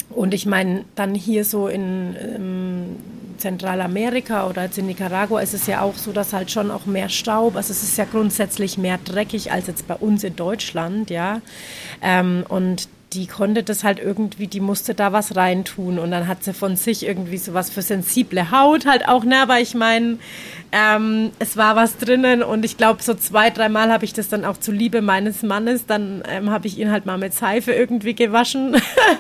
und ich meine, dann hier so in, in Zentralamerika oder jetzt in Nicaragua ist es ja auch so, dass halt schon auch mehr Staub, also es ist ja grundsätzlich mehr dreckig als jetzt bei uns in Deutschland, ja. Ähm, und die konnte das halt irgendwie, die musste da was reintun und dann hat sie von sich irgendwie sowas für sensible Haut halt auch, ne, aber ich meine, ähm, es war was drinnen und ich glaube, so zwei, dreimal habe ich das dann auch zu Liebe meines Mannes, dann ähm, habe ich ihn halt mal mit Seife irgendwie gewaschen,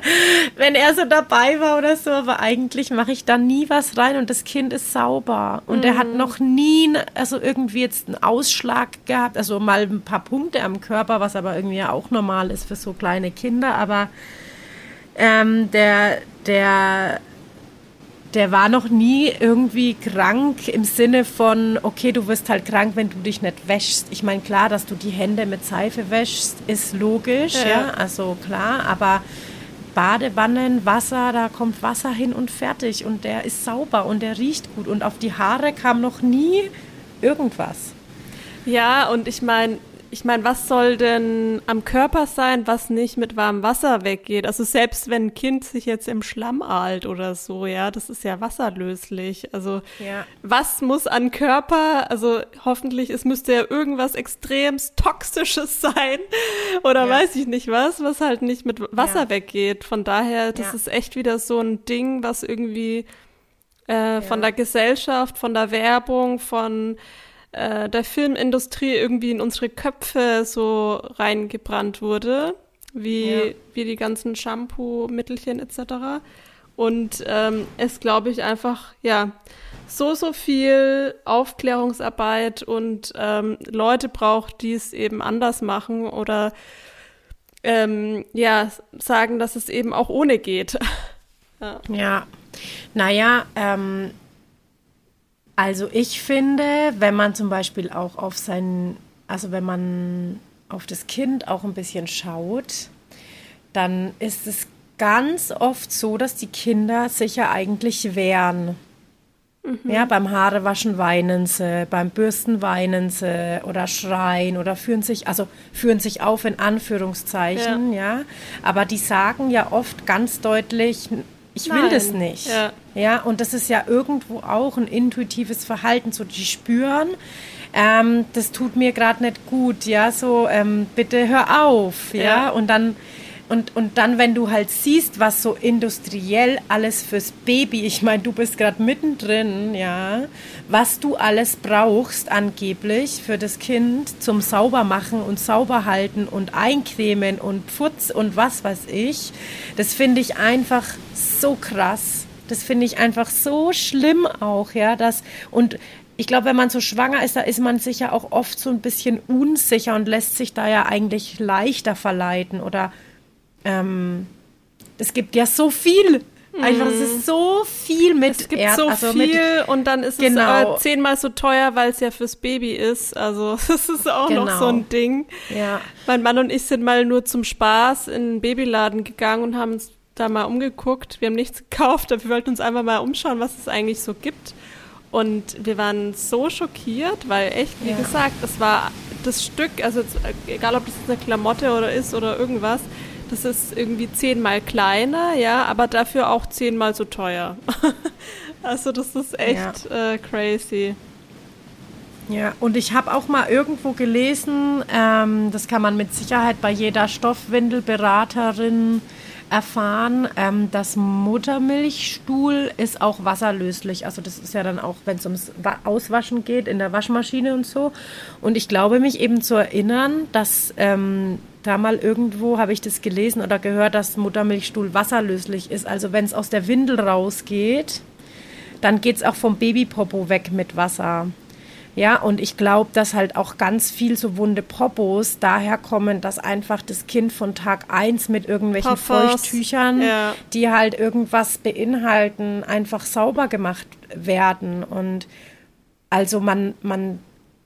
[laughs] wenn er so dabei war oder so, aber eigentlich mache ich da nie was rein und das Kind ist sauber und mhm. er hat noch nie, also irgendwie jetzt einen Ausschlag gehabt, also mal ein paar Punkte am Körper, was aber irgendwie ja auch normal ist für so kleine Kinder, aber ähm, der, der der war noch nie irgendwie krank im Sinne von, okay, du wirst halt krank, wenn du dich nicht wäschst. Ich meine, klar, dass du die Hände mit Seife wäschst, ist logisch, ja, ja also klar, aber Badewannen, Wasser, da kommt Wasser hin und fertig und der ist sauber und der riecht gut und auf die Haare kam noch nie irgendwas. Ja, und ich meine, ich meine, was soll denn am Körper sein, was nicht mit warmem Wasser weggeht? Also selbst wenn ein Kind sich jetzt im Schlamm ahlt oder so, ja, das ist ja wasserlöslich. Also ja. was muss an Körper, also hoffentlich, es müsste ja irgendwas extremst Toxisches [laughs] sein oder ja. weiß ich nicht was, was halt nicht mit Wasser ja. weggeht. Von daher, das ist echt wieder so ein Ding, was irgendwie äh, von der Gesellschaft, von der Werbung, von äh, der Filmindustrie irgendwie in unsere Köpfe so reingebrannt wurde, wie, ja. wie die ganzen Shampoo-Mittelchen etc. Und ähm, es, glaube ich, einfach, ja, so, so viel Aufklärungsarbeit und ähm, Leute braucht, die es eben anders machen oder ähm, ja, sagen, dass es eben auch ohne geht. [laughs] ja. ja. Naja, ähm, also ich finde, wenn man zum Beispiel auch auf sein, also wenn man auf das Kind auch ein bisschen schaut, dann ist es ganz oft so, dass die Kinder sich ja eigentlich wehren. Mhm. Ja, beim Haarewaschen weinen sie, beim Bürsten weinen sie oder schreien oder führen sich, also führen sich auf in Anführungszeichen, ja. ja. Aber die sagen ja oft ganz deutlich, ich will das nicht. Ja. ja, und das ist ja irgendwo auch ein intuitives Verhalten, so die spüren, ähm, das tut mir gerade nicht gut, ja, so ähm, bitte hör auf, ja, ja. und dann und, und dann, wenn du halt siehst, was so industriell alles fürs Baby, ich meine, du bist gerade mittendrin, ja, was du alles brauchst angeblich für das Kind zum Saubermachen und Sauberhalten und Eincremen und Putz und was weiß ich, das finde ich einfach so krass. Das finde ich einfach so schlimm auch, ja, dass und ich glaube, wenn man so schwanger ist, da ist man sich ja auch oft so ein bisschen unsicher und lässt sich da ja eigentlich leichter verleiten oder ähm, es gibt ja so viel. Einfach, es ist so viel mit Es gibt Erd, so also viel mit, und dann ist genau. es äh, zehnmal so teuer, weil es ja fürs Baby ist. Also [laughs] das ist auch genau. noch so ein Ding. Ja. Mein Mann und ich sind mal nur zum Spaß in einen Babyladen gegangen und haben uns da mal umgeguckt. Wir haben nichts [laughs] gekauft, aber wir wollten uns einfach mal umschauen, was es eigentlich so gibt. Und wir waren so schockiert, weil echt, wie ja. gesagt, es war das Stück, also egal ob das eine Klamotte oder ist oder irgendwas, das ist irgendwie zehnmal kleiner, ja, aber dafür auch zehnmal so teuer. [laughs] also das ist echt ja. äh, crazy. Ja, und ich habe auch mal irgendwo gelesen, ähm, das kann man mit Sicherheit bei jeder Stoffwindelberaterin erfahren, ähm, das Muttermilchstuhl ist auch wasserlöslich. Also das ist ja dann auch, wenn es ums Auswaschen geht, in der Waschmaschine und so. Und ich glaube mich eben zu erinnern, dass ähm, da mal irgendwo habe ich das gelesen oder gehört, dass Muttermilchstuhl wasserlöslich ist. Also wenn es aus der Windel rausgeht, dann geht es auch vom Babypopo weg mit Wasser. Ja, und ich glaube, dass halt auch ganz viel so wunde Popos daher kommen, dass einfach das Kind von Tag 1 mit irgendwelchen Poppers. Feuchttüchern, ja. die halt irgendwas beinhalten, einfach sauber gemacht werden. Und also man, man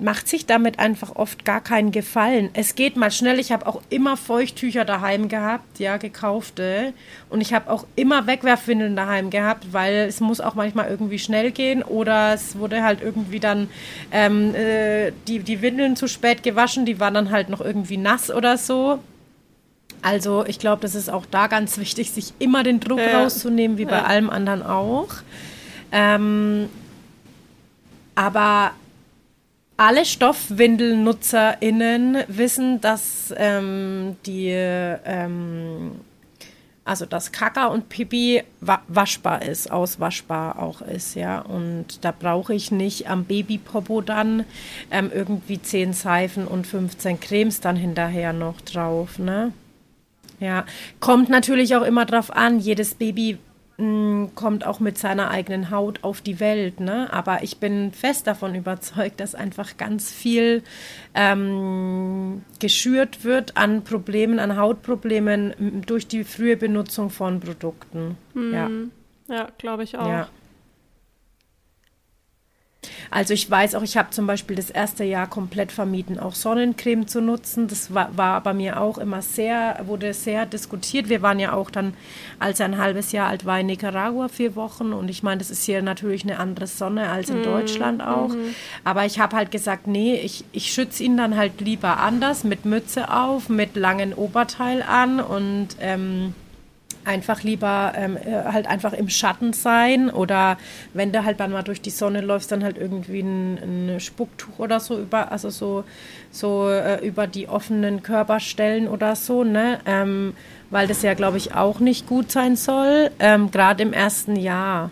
macht sich damit einfach oft gar keinen Gefallen. Es geht mal schnell. Ich habe auch immer Feuchttücher daheim gehabt, ja, gekaufte. Und ich habe auch immer Wegwerfwindeln daheim gehabt, weil es muss auch manchmal irgendwie schnell gehen oder es wurde halt irgendwie dann ähm, äh, die, die Windeln zu spät gewaschen, die waren dann halt noch irgendwie nass oder so. Also ich glaube, das ist auch da ganz wichtig, sich immer den Druck ja. rauszunehmen, wie bei ja. allem anderen auch. Ähm, aber alle StoffwindelnutzerInnen wissen, dass ähm, die, ähm, also dass Kaka und Pipi wa waschbar ist, auswaschbar auch ist, ja. Und da brauche ich nicht am Babypopo dann ähm, irgendwie 10 Seifen und 15 Cremes dann hinterher noch drauf, ne? Ja, kommt natürlich auch immer drauf an, jedes Baby kommt auch mit seiner eigenen Haut auf die Welt. Ne? Aber ich bin fest davon überzeugt, dass einfach ganz viel ähm, geschürt wird an Problemen, an Hautproblemen durch die frühe Benutzung von Produkten. Mhm. Ja, ja glaube ich auch. Ja. Also ich weiß auch, ich habe zum Beispiel das erste Jahr komplett vermieden, auch Sonnencreme zu nutzen. Das war, war bei mir auch immer sehr, wurde sehr diskutiert. Wir waren ja auch dann, als er ein halbes Jahr alt war, in Nicaragua vier Wochen. Und ich meine, das ist hier natürlich eine andere Sonne als in mm, Deutschland auch. Mm. Aber ich habe halt gesagt, nee, ich, ich schütze ihn dann halt lieber anders, mit Mütze auf, mit langen Oberteil an und ähm, einfach lieber ähm, äh, halt einfach im Schatten sein oder wenn du halt dann mal durch die Sonne läufst, dann halt irgendwie ein, ein Spucktuch oder so über, also so, so äh, über die offenen Körperstellen oder so, ne? Ähm, weil das ja, glaube ich, auch nicht gut sein soll, ähm, gerade im ersten Jahr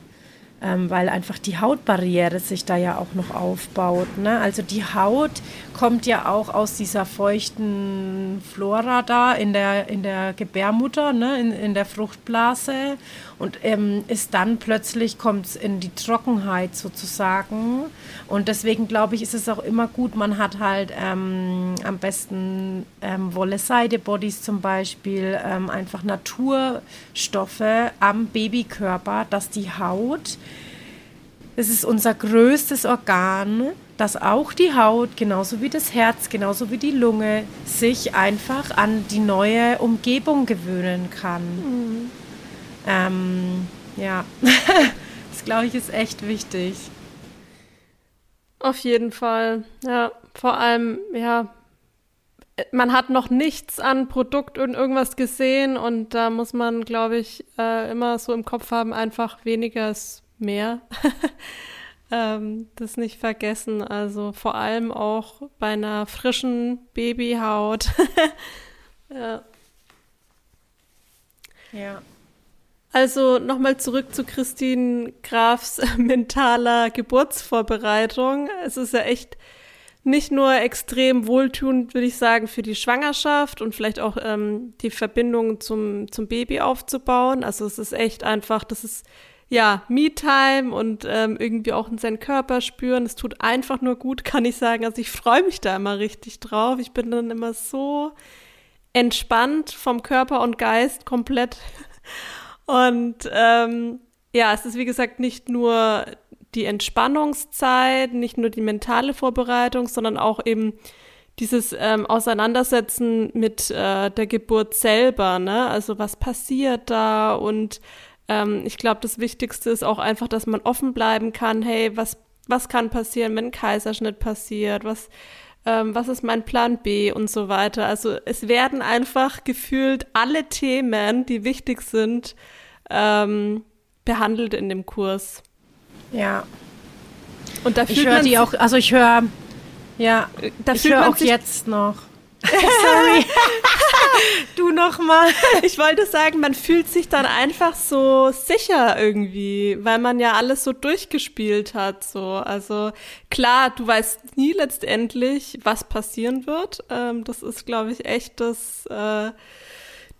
ähm, weil einfach die Hautbarriere sich da ja auch noch aufbaut. Ne? Also die Haut kommt ja auch aus dieser feuchten Flora da in der, in der Gebärmutter, ne? in, in der Fruchtblase und ähm, ist dann plötzlich, kommt es in die Trockenheit sozusagen. Und deswegen glaube ich, ist es auch immer gut, man hat halt ähm, am besten ähm, Wolle-Seide-Bodies zum Beispiel, ähm, einfach Naturstoffe am Babykörper, dass die Haut, das ist unser größtes Organ, dass auch die Haut, genauso wie das Herz, genauso wie die Lunge, sich einfach an die neue Umgebung gewöhnen kann. Mhm. Ähm, ja, [laughs] das glaube ich ist echt wichtig. Auf jeden Fall, ja. Vor allem, ja, man hat noch nichts an Produkt und irgendwas gesehen und da muss man, glaube ich, äh, immer so im Kopf haben, einfach weniger ist mehr. [laughs] ähm, das nicht vergessen. Also vor allem auch bei einer frischen Babyhaut. [laughs] ja. Ja. Also nochmal zurück zu Christine Grafs [laughs] mentaler Geburtsvorbereitung. Es ist ja echt nicht nur extrem wohltuend, würde ich sagen, für die Schwangerschaft und vielleicht auch ähm, die Verbindung zum, zum Baby aufzubauen. Also es ist echt einfach, das ist ja Me-Time und ähm, irgendwie auch in seinen Körper spüren. Es tut einfach nur gut, [laughs] kann ich sagen. Also ich freue mich da immer richtig drauf. Ich bin dann immer so entspannt vom Körper und Geist komplett. [laughs] Und ähm, ja, es ist wie gesagt nicht nur die Entspannungszeit, nicht nur die mentale Vorbereitung, sondern auch eben dieses ähm, Auseinandersetzen mit äh, der Geburt selber, ne? Also was passiert da? Und ähm, ich glaube, das Wichtigste ist auch einfach, dass man offen bleiben kann. Hey, was was kann passieren, wenn ein Kaiserschnitt passiert? Was ähm, was ist mein Plan B und so weiter? Also es werden einfach gefühlt alle Themen, die wichtig sind, ähm, behandelt in dem Kurs. Ja. Und da ich höre die auch, also ich höre, ja, da ich höre auch jetzt noch. [laughs] Sorry. [laughs] [laughs] du noch mal. Ich wollte sagen, man fühlt sich dann einfach so sicher irgendwie, weil man ja alles so durchgespielt hat. So, also klar, du weißt nie letztendlich, was passieren wird. Ähm, das ist, glaube ich, echt das. Äh,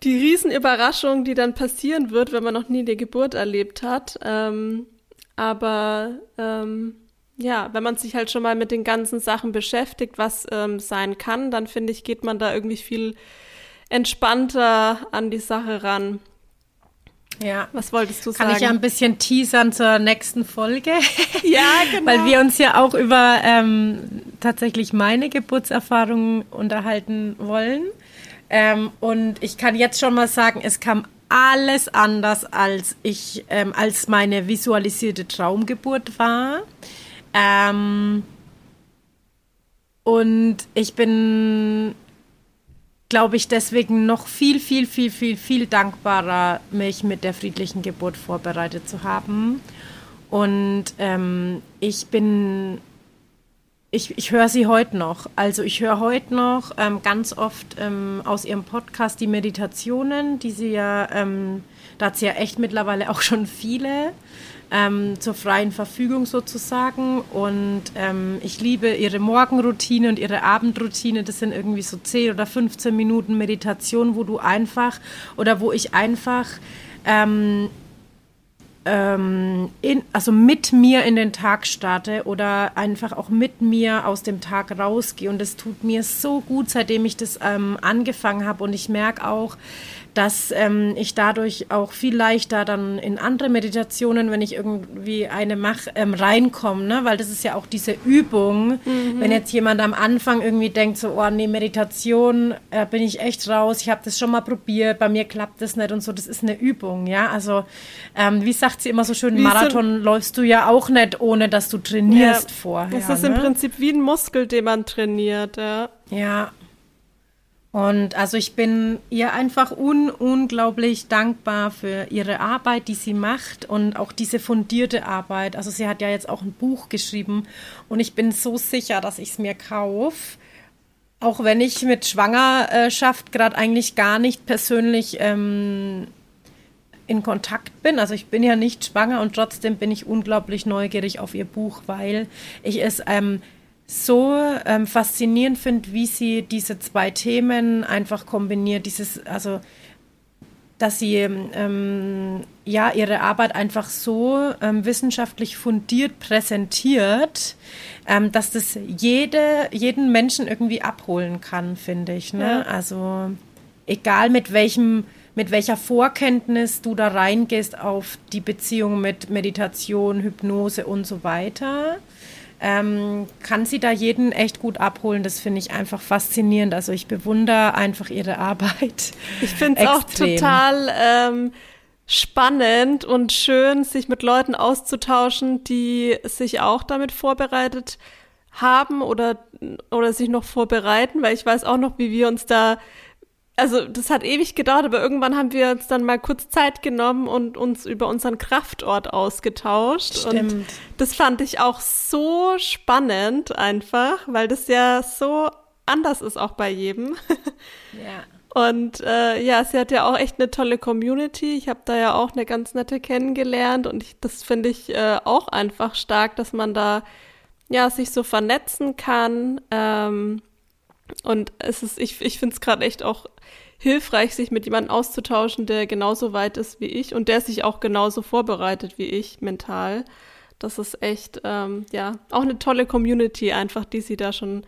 die Riesenüberraschung, die dann passieren wird, wenn man noch nie die Geburt erlebt hat. Ähm, aber ähm, ja, wenn man sich halt schon mal mit den ganzen Sachen beschäftigt, was ähm, sein kann, dann finde ich, geht man da irgendwie viel entspannter an die Sache ran. Ja. Was wolltest du Kann sagen? Kann ich ja ein bisschen teasern zur nächsten Folge? [laughs] Ja, [laughs] genau. Weil wir uns ja auch über ähm, tatsächlich meine Geburtserfahrungen unterhalten wollen. Ähm, und ich kann jetzt schon mal sagen, es kam alles anders, als ich, ähm, als meine visualisierte Traumgeburt war. Ähm, und ich bin, glaube ich, deswegen noch viel, viel, viel, viel, viel dankbarer, mich mit der friedlichen Geburt vorbereitet zu haben. Und ähm, ich bin ich, ich höre sie heute noch. Also ich höre heute noch ähm, ganz oft ähm, aus ihrem Podcast die Meditationen, die sie ja, ähm, da hat sie ja echt mittlerweile auch schon viele ähm, zur freien Verfügung sozusagen. Und ähm, ich liebe ihre Morgenroutine und ihre Abendroutine. Das sind irgendwie so 10 oder 15 Minuten Meditation, wo du einfach oder wo ich einfach ähm, ähm, in, also mit mir in den Tag starte oder einfach auch mit mir aus dem Tag rausgehe. Und es tut mir so gut, seitdem ich das ähm, angefangen habe. Und ich merke auch, dass ähm, ich dadurch auch viel leichter dann in andere Meditationen, wenn ich irgendwie eine mache, ähm, reinkomme, ne? weil das ist ja auch diese Übung. Mhm. Wenn jetzt jemand am Anfang irgendwie denkt, so, oh nee, Meditation, äh, bin ich echt raus, ich habe das schon mal probiert, bei mir klappt das nicht und so, das ist eine Übung, ja. Also, ähm, wie sagt sie immer so schön, wie Marathon so läufst du ja auch nicht, ohne dass du trainierst ja, vorher. Das ist ne? im Prinzip wie ein Muskel, den man trainiert, ja. Ja, und also ich bin ihr einfach un unglaublich dankbar für ihre Arbeit, die sie macht und auch diese fundierte Arbeit. Also sie hat ja jetzt auch ein Buch geschrieben und ich bin so sicher, dass ich es mir kaufe. Auch wenn ich mit Schwangerschaft gerade eigentlich gar nicht persönlich ähm, in Kontakt bin. Also ich bin ja nicht schwanger und trotzdem bin ich unglaublich neugierig auf ihr Buch, weil ich es ähm, so ähm, faszinierend finde, wie sie diese zwei Themen einfach kombiniert. Dieses, also dass sie ähm, ja ihre Arbeit einfach so ähm, wissenschaftlich fundiert präsentiert, ähm, dass das jede, jeden Menschen irgendwie abholen kann, finde ich. Ne? Ja. Also egal mit welchem mit welcher Vorkenntnis du da reingehst auf die Beziehung mit Meditation, Hypnose und so weiter ähm, kann sie da jeden echt gut abholen. Das finde ich einfach faszinierend. Also ich bewundere einfach ihre Arbeit. Ich finde es auch total ähm, spannend und schön, sich mit Leuten auszutauschen, die sich auch damit vorbereitet haben oder, oder sich noch vorbereiten, weil ich weiß auch noch, wie wir uns da also das hat ewig gedauert, aber irgendwann haben wir uns dann mal kurz Zeit genommen und uns über unseren Kraftort ausgetauscht. Stimmt. Und das fand ich auch so spannend einfach, weil das ja so anders ist auch bei jedem. [laughs] Ja. Und äh, ja, sie hat ja auch echt eine tolle Community. Ich habe da ja auch eine ganz nette kennengelernt und ich, das finde ich äh, auch einfach stark, dass man da ja sich so vernetzen kann. Ähm, und es ist, ich, ich finde es gerade echt auch hilfreich, sich mit jemandem auszutauschen, der genauso weit ist wie ich und der sich auch genauso vorbereitet wie ich mental. Das ist echt, ähm, ja, auch eine tolle Community einfach, die sie da schon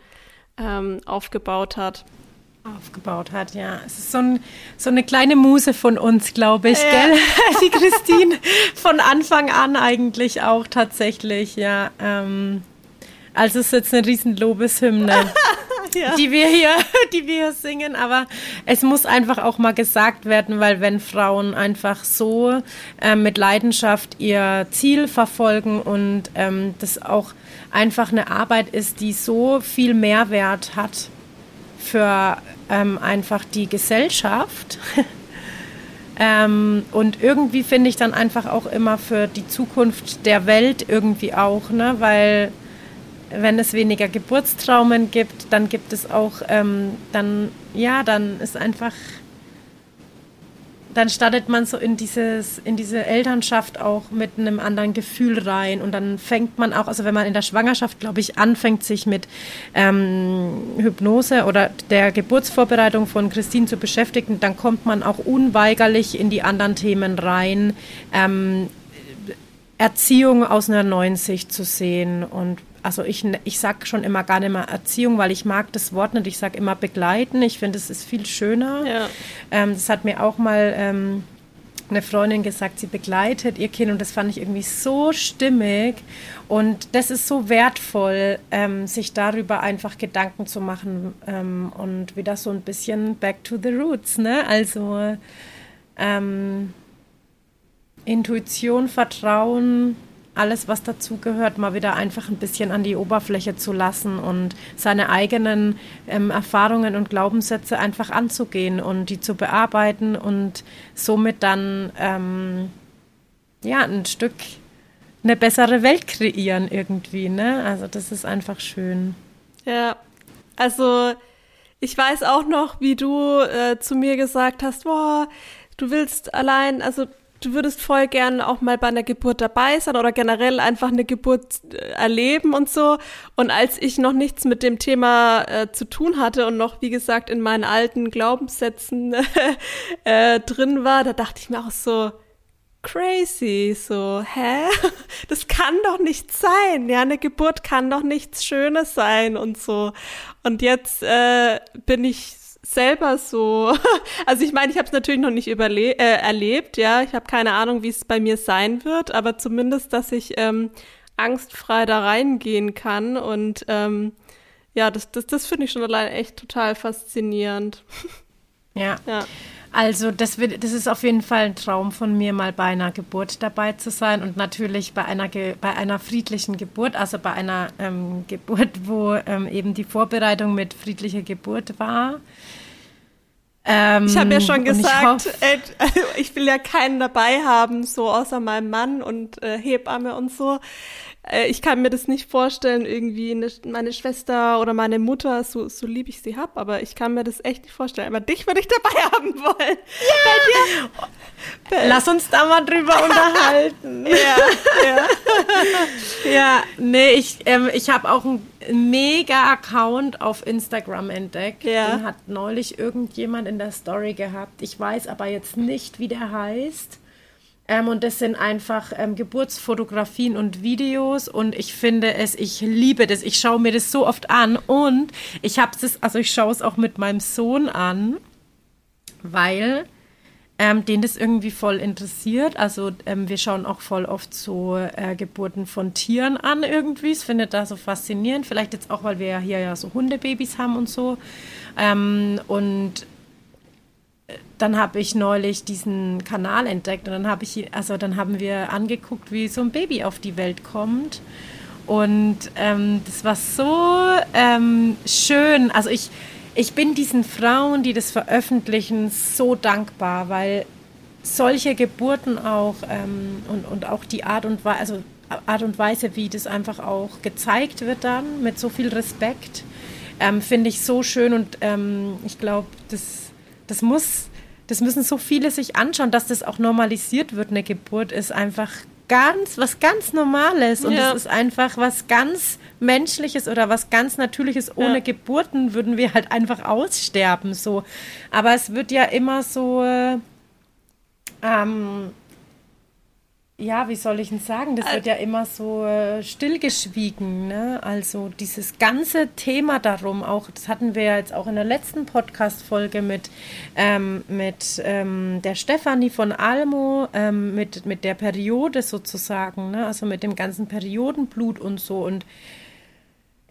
ähm, aufgebaut hat. aufgebaut hat, ja. Es ist so, ein, so eine kleine Muse von uns, glaube ich, ja. gell? [laughs] Die Christine von Anfang an eigentlich auch tatsächlich, ja. Ähm, also es ist jetzt eine riesen Lobeshymne, [laughs] [laughs] ja. die wir hier, die wir hier singen, aber es muss einfach auch mal gesagt werden, weil wenn Frauen einfach so äh, mit Leidenschaft ihr Ziel verfolgen und ähm, das auch einfach eine Arbeit ist, die so viel Mehrwert hat für ähm, einfach die Gesellschaft. [laughs] ähm, und irgendwie finde ich dann einfach auch immer für die Zukunft der Welt irgendwie auch, ne? weil wenn es weniger Geburtstraumen gibt, dann gibt es auch, ähm, dann, ja, dann ist einfach dann startet man so in dieses, in diese Elternschaft auch mit einem anderen Gefühl rein und dann fängt man auch, also wenn man in der Schwangerschaft, glaube ich, anfängt, sich mit ähm, Hypnose oder der Geburtsvorbereitung von Christine zu beschäftigen, dann kommt man auch unweigerlich in die anderen Themen rein. Ähm, Erziehung aus einer neuen Sicht zu sehen und also ich, ich sage schon immer gar nicht mehr Erziehung, weil ich mag das Wort nicht. Ich sage immer begleiten. Ich finde, es ist viel schöner. Ja. Ähm, das hat mir auch mal ähm, eine Freundin gesagt, sie begleitet ihr Kind und das fand ich irgendwie so stimmig. Und das ist so wertvoll, ähm, sich darüber einfach Gedanken zu machen ähm, und wieder so ein bisschen back to the roots. Ne? Also ähm, Intuition, Vertrauen alles, was dazugehört, mal wieder einfach ein bisschen an die Oberfläche zu lassen und seine eigenen ähm, Erfahrungen und Glaubenssätze einfach anzugehen und die zu bearbeiten und somit dann ähm, ja ein Stück eine bessere Welt kreieren irgendwie. Ne? Also das ist einfach schön. Ja, also ich weiß auch noch, wie du äh, zu mir gesagt hast, boah, du willst allein, also du würdest voll gern auch mal bei einer Geburt dabei sein oder generell einfach eine Geburt äh, erleben und so. Und als ich noch nichts mit dem Thema äh, zu tun hatte und noch, wie gesagt, in meinen alten Glaubenssätzen [laughs] äh, drin war, da dachte ich mir auch so, crazy, so, hä? [laughs] Das kann doch nicht sein. Ja, eine Geburt kann doch nichts Schönes sein und so. Und jetzt äh, bin ich selber so. [laughs] Also ich meine, ich habe es natürlich noch nicht überle äh, erlebt, ja. Ich habe keine Ahnung, wie es bei mir sein wird, aber zumindest, dass ich ähm, angstfrei da reingehen kann. Und ähm, ja, das, das, das finde ich schon allein echt total faszinierend. [laughs] Ja. ja. Also das, wird, das ist auf jeden Fall ein Traum von mir, mal bei einer Geburt dabei zu sein und natürlich bei einer, bei einer friedlichen Geburt, also bei einer ähm, Geburt, wo ähm, eben die Vorbereitung mit friedlicher Geburt war. Ähm, ich habe ja schon gesagt, ich, [laughs] ey, ich, will ja keinen dabei haben, so außer meinem Mann und äh, Hebamme und so. Äh, ich kann mir das nicht vorstellen, irgendwie eine, meine Schwester oder meine Mutter, so, so lieb ich sie hab, aber ich kann mir das echt nicht vorstellen. Aber dich würde ich dabei [laughs] haben wollen. Ja! Bei Lass uns da mal drüber [laughs] unterhalten. ja, ja. ja, nee, ich, ähm, ich habe auch einen mega-Account auf Instagram entdeckt. Ja. Den hat neulich irgendjemand in der Story gehabt. Ich weiß aber jetzt nicht, wie der heißt. Ähm, und das sind einfach ähm, Geburtsfotografien und Videos und ich finde es, ich liebe das. Ich schaue mir das so oft an und ich habe es, also ich schaue es auch mit meinem Sohn an, weil ähm, den das irgendwie voll interessiert. Also ähm, wir schauen auch voll oft so äh, Geburten von Tieren an irgendwie. Ich finde das so faszinierend. Vielleicht jetzt auch, weil wir ja hier ja so Hundebabys haben und so. Ähm, und dann habe ich neulich diesen Kanal entdeckt und dann habe ich, also dann haben wir angeguckt, wie so ein Baby auf die Welt kommt. Und ähm, das war so ähm, schön. Also ich, ich bin diesen Frauen, die das veröffentlichen, so dankbar, weil solche Geburten auch ähm, und, und auch die Art und Weise, also Art und Weise, wie das einfach auch gezeigt wird dann, mit so viel Respekt, ähm, finde ich so schön und ähm, ich glaube, das, das muss das müssen so viele sich anschauen, dass das auch normalisiert wird. Eine Geburt ist einfach ganz, was ganz Normales und es ja. ist einfach was ganz Menschliches oder was ganz Natürliches. Ohne ja. Geburten würden wir halt einfach aussterben, so. Aber es wird ja immer so, ähm, ja, wie soll ich denn sagen? Das wird ja immer so äh, stillgeschwiegen. Ne? Also dieses ganze Thema darum, auch das hatten wir ja jetzt auch in der letzten Podcast-Folge mit, ähm, mit ähm, der Stefanie von Almo, ähm, mit, mit der Periode sozusagen, ne? also mit dem ganzen Periodenblut und so. Und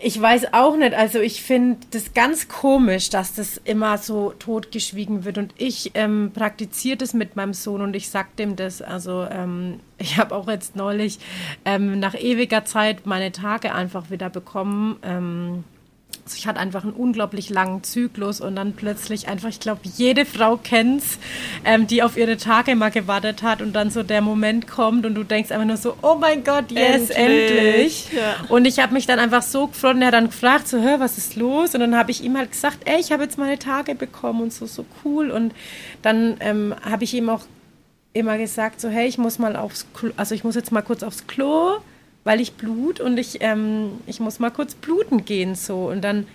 ich weiß auch nicht, also ich finde das ganz komisch, dass das immer so totgeschwiegen wird. Und ich ähm, praktiziere das mit meinem Sohn und ich sag dem das, also ähm, [laughs] ich habe auch jetzt neulich ähm, nach ewiger Zeit meine Tage einfach wieder bekommen, ähm, also ich hatte einfach einen unglaublich langen Zyklus und dann plötzlich einfach, ich glaube, jede Frau kennt's, ähm, die auf ihre Tage mal gewartet hat und dann so der Moment kommt und du denkst einfach nur so, oh mein Gott, yes, endlich. endlich. Ja. Und ich habe mich dann einfach so gefreut und er hat dann gefragt, so, hör, was ist los? Und dann habe ich ihm halt gesagt, ey, ich habe jetzt meine Tage bekommen und so, so cool. Und dann ähm, habe ich ihm auch immer gesagt, so, hey, ich muss mal aufs Klo, also ich muss jetzt mal kurz aufs Klo weil ich blut und ich, ähm, ich muss mal kurz bluten gehen so. Und dann,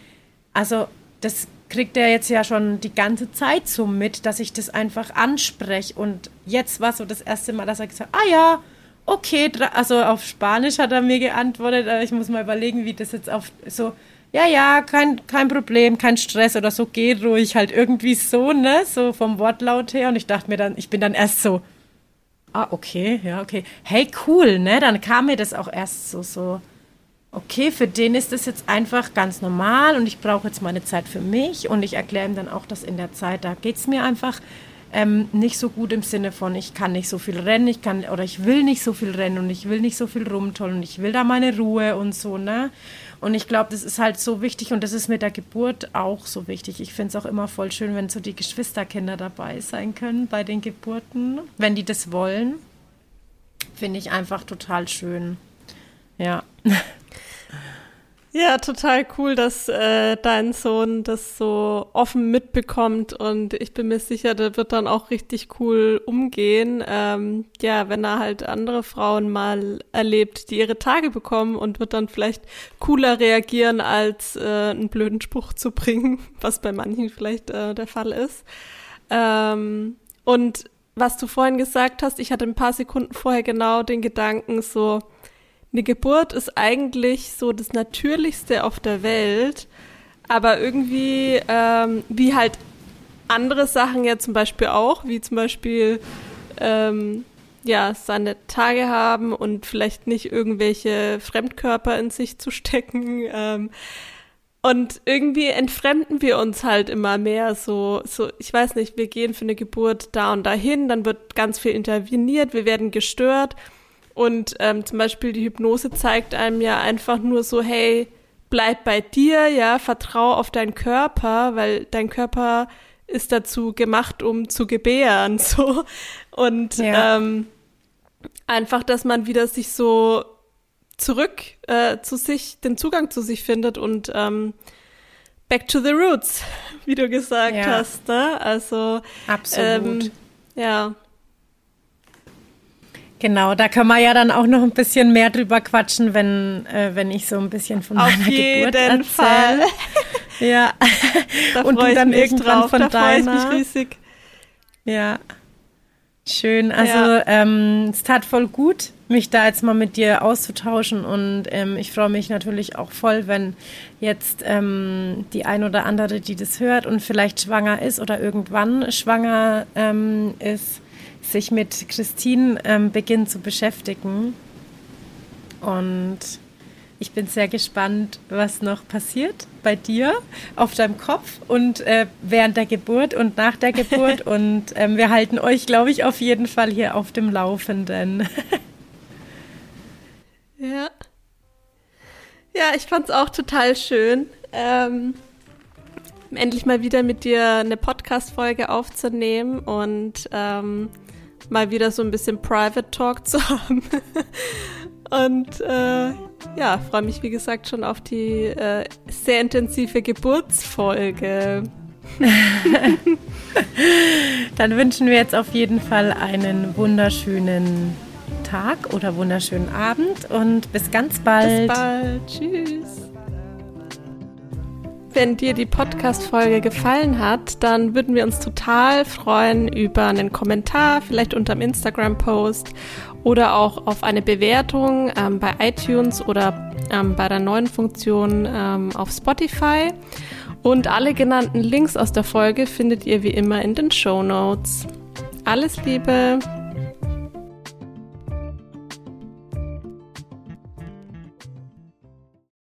also das kriegt er jetzt ja schon die ganze Zeit so mit, dass ich das einfach anspreche. Und jetzt war so das erste Mal, dass er gesagt hat, ah ja, okay, also auf Spanisch hat er mir geantwortet, ich muss mal überlegen, wie das jetzt auf so, ja, ja, kein, kein Problem, kein Stress oder so, geh ruhig, halt irgendwie so, ne, so vom Wortlaut her. Und ich dachte mir dann, ich bin dann erst so, ah, okay, ja, okay. Hey, cool, ne? Dann kam mir das auch erst so, so, okay, für den ist das jetzt einfach ganz normal und ich brauche jetzt meine Zeit für mich und ich erkläre ihm dann auch, dass in der Zeit, da geht es mir einfach ähm, nicht so gut im Sinne von, ich kann nicht so viel rennen, ich kann, oder ich will nicht so viel rennen und ich will nicht so viel rumtollen und ich will da meine Ruhe und so, ne? Und ich glaube, das ist halt so wichtig und das ist mit der Geburt auch so wichtig. Ich finde es auch immer voll schön, wenn so die Geschwisterkinder dabei sein können bei den Geburten, wenn die das wollen. Finde ich einfach total schön. Ja. [laughs] Ja, total cool, dass äh, dein Sohn das so offen mitbekommt und ich bin mir sicher, der wird dann auch richtig cool umgehen. Ähm, ja, wenn er halt andere Frauen mal erlebt, die ihre Tage bekommen und wird dann vielleicht cooler reagieren, als äh, einen blöden Spruch zu bringen, [laughs] was bei manchen vielleicht äh, der Fall ist. Ähm, und was du vorhin gesagt hast, ich hatte ein paar Sekunden vorher genau den Gedanken so, eine Geburt ist eigentlich so das Natürlichste auf der Welt, aber irgendwie, ähm, wie halt andere Sachen ja zum Beispiel auch, wie zum Beispiel, ähm, ja, seine Tage haben und vielleicht nicht irgendwelche Fremdkörper in sich zu stecken. Ähm, und irgendwie entfremden wir uns halt immer mehr so, so, ich weiß nicht, wir gehen für eine Geburt da und dahin, dann wird ganz viel interveniert, wir werden gestört und ähm, zum Beispiel die Hypnose zeigt einem ja einfach nur so, hey, bleib bei dir, ja, vertrau auf deinen Körper, weil dein Körper ist dazu gemacht, um zu gebären, [laughs] so. Und ja. ähm, einfach, dass man wieder sich so zurück äh, zu sich, den Zugang zu sich findet und ähm, back to the roots, [laughs] wie du gesagt ja. hast. Ne? Also absolut. Ähm, ja, Genau, da können wir ja dann auch noch ein bisschen mehr drüber quatschen, wenn, äh, wenn ich so ein bisschen von Auf meiner jeden Geburt erzähle. Fall. [laughs] ja. Da und du dann irgendwann drauf. von da deiner. ich mich riesig. Ja. Schön. Also ja. ähm, es tat voll gut, mich da jetzt mal mit dir auszutauschen und ähm, ich freue mich natürlich auch voll, wenn jetzt ähm, die ein oder andere, die das hört und vielleicht schwanger ist oder irgendwann schwanger ähm, ist, sich mit Christine ähm, beginnt zu beschäftigen. Und ich bin sehr gespannt, was noch passiert bei dir auf deinem Kopf und äh, während der Geburt und nach der Geburt. [laughs] und ähm, wir halten euch, glaube ich, auf jeden Fall hier auf dem Laufenden. [laughs] ja. Ja, ich fand es auch total schön. Ähm, endlich mal wieder mit dir eine Podcast-Folge aufzunehmen und ähm, mal wieder so ein bisschen Private Talk zu haben. [laughs] Und äh, ja, freue mich wie gesagt schon auf die äh, sehr intensive Geburtsfolge. [laughs] Dann wünschen wir jetzt auf jeden Fall einen wunderschönen Tag oder wunderschönen Abend und bis ganz bald. Bis bald. Tschüss. Wenn dir die Podcast-Folge gefallen hat, dann würden wir uns total freuen über einen Kommentar, vielleicht unter dem Instagram-Post oder auch auf eine Bewertung ähm, bei iTunes oder ähm, bei der neuen Funktion ähm, auf Spotify. Und alle genannten Links aus der Folge findet ihr wie immer in den Show Notes. Alles Liebe!